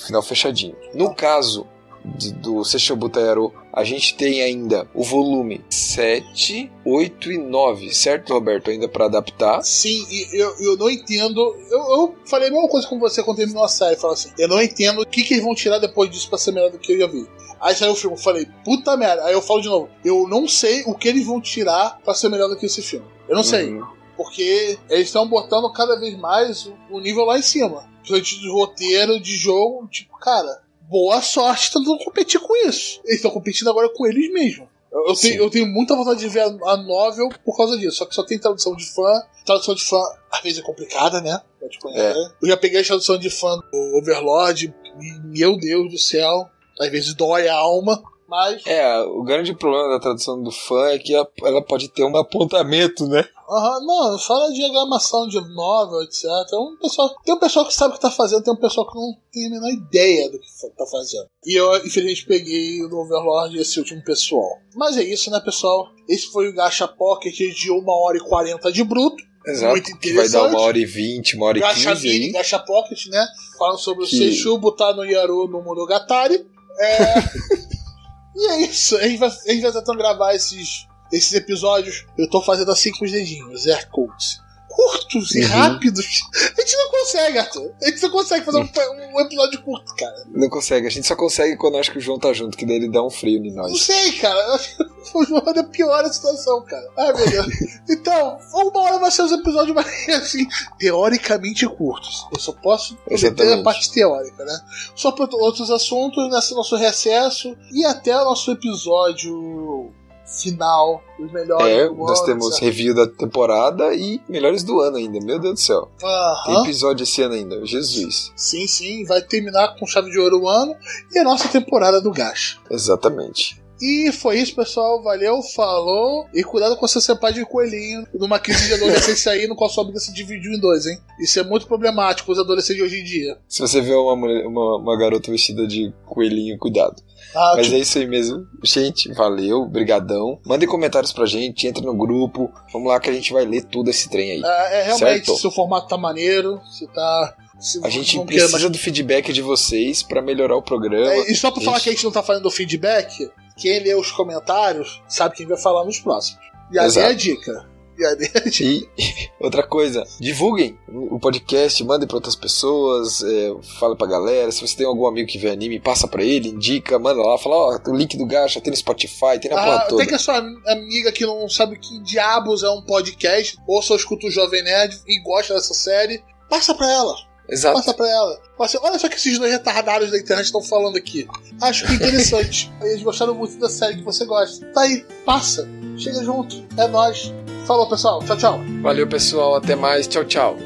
final fechadinho. No caso de, do Seishou Butayaro, a gente tem ainda o volume 7, 8 e 9, certo, Roberto? Ainda para adaptar. Sim, e eu, eu não entendo. Eu, eu falei a mesma coisa com você quando terminou a série. Falei assim: eu não entendo o que, que eles vão tirar depois disso pra ser melhor do que eu já vi. Aí saiu o filme, eu falei, puta merda. Aí eu falo de novo: eu não sei o que eles vão tirar pra ser melhor do que esse filme. Eu não sei. Uhum. Porque eles estão botando cada vez mais o nível lá em cima. De roteiro, de jogo, tipo, cara, boa sorte tentando competir com isso. Eles estão competindo agora com eles mesmos. Eu, eu tenho, eu, tenho, muita vontade de ver a, a novel por causa disso. Só que só tem tradução de fã. Tradução de fã, às vezes, é complicada, né? É. Eu já peguei a tradução de fã do Overlord. Meu Deus do céu. Às vezes dói a alma. Mas... É, o grande problema da tradução do fã é que ela pode ter um apontamento, né? Aham, uhum, não, fala de diagramação de novel, etc. Um pessoal, tem um pessoal que sabe o que tá fazendo, tem um pessoal que não tem a menor ideia do que tá fazendo. E eu, infelizmente, peguei o Overlord esse último pessoal. Mas é isso, né, pessoal? Esse foi o Gacha Pocket de 1 hora e 40 de bruto. Exato. Muito interessante. Vai dar uma hora e vinte, uma hora e Gacha quinze aí. Gacha Pocket, né? Falando sobre que... o Seishu, botar no Yaru no Monogatari. É... <laughs> E é isso. A gente vai, a gente vai tentando gravar esses, esses episódios. Eu tô fazendo assim com os dedinhos, air quotes. Curtos e uhum. rápidos. A gente não consegue, Arthur. A gente não consegue fazer um, um, episódio curto, cara. Não consegue. A gente só consegue quando acho que o João tá junto, que daí ele dá um frio em nós. Não sei, cara. <laughs> O João ainda piora a situação, cara. Ai, meu Deus. <laughs> Então, uma hora vai ser os episódios mais, <laughs> assim, teoricamente curtos. Eu só posso ter a parte teórica, né? Só para outros assuntos, nesse nosso recesso e até o nosso episódio final, os melhores é, do ano. Nós temos review da temporada e melhores do ano ainda, meu Deus do céu. Tem episódio esse ano ainda, Jesus. Sim, sim, vai terminar com chave de ouro o ano e a nossa temporada do Gacha. Exatamente. E foi isso, pessoal. Valeu, falou. E cuidado com seu pai de coelhinho numa crise de adolescência aí, no qual sua vida se dividiu em dois, hein? Isso é muito problemático, os adolescentes de hoje em dia. Se você vê uma, mulher, uma, uma garota vestida de coelhinho, cuidado. Ah, Mas tipo... é isso aí mesmo. Gente, valeu, brigadão. Mandem comentários pra gente, entra no grupo. Vamos lá que a gente vai ler tudo esse trem aí. É, é realmente, certo? se o formato tá maneiro, se tá... Se a gente precisa mais... do feedback de vocês para melhorar o programa. É, e só pra gente... falar que a gente não tá fazendo feedback, quem lê os comentários sabe quem vai falar nos próximos. E aí é a dica. E <laughs> outra coisa, divulguem o podcast, mandem para outras pessoas, é, fala pra galera. Se você tem algum amigo que vê anime, passa para ele, indica, manda lá, fala, ó, o link do Gacha tem no Spotify, tem na ah, porra toda. Tem que a sua amiga que não sabe que diabos é um podcast, ou só escuta o Jovem Nerd e gosta dessa série, passa pra ela. Exato. Passa pra ela. Passa, olha só que esses dois retardados da internet estão falando aqui. Acho que interessante. <laughs> Eles gostaram muito da série que você gosta. Tá aí, passa. Chega junto. É nóis. Falou, pessoal. Tchau, tchau. Valeu, pessoal. Até mais. Tchau, tchau.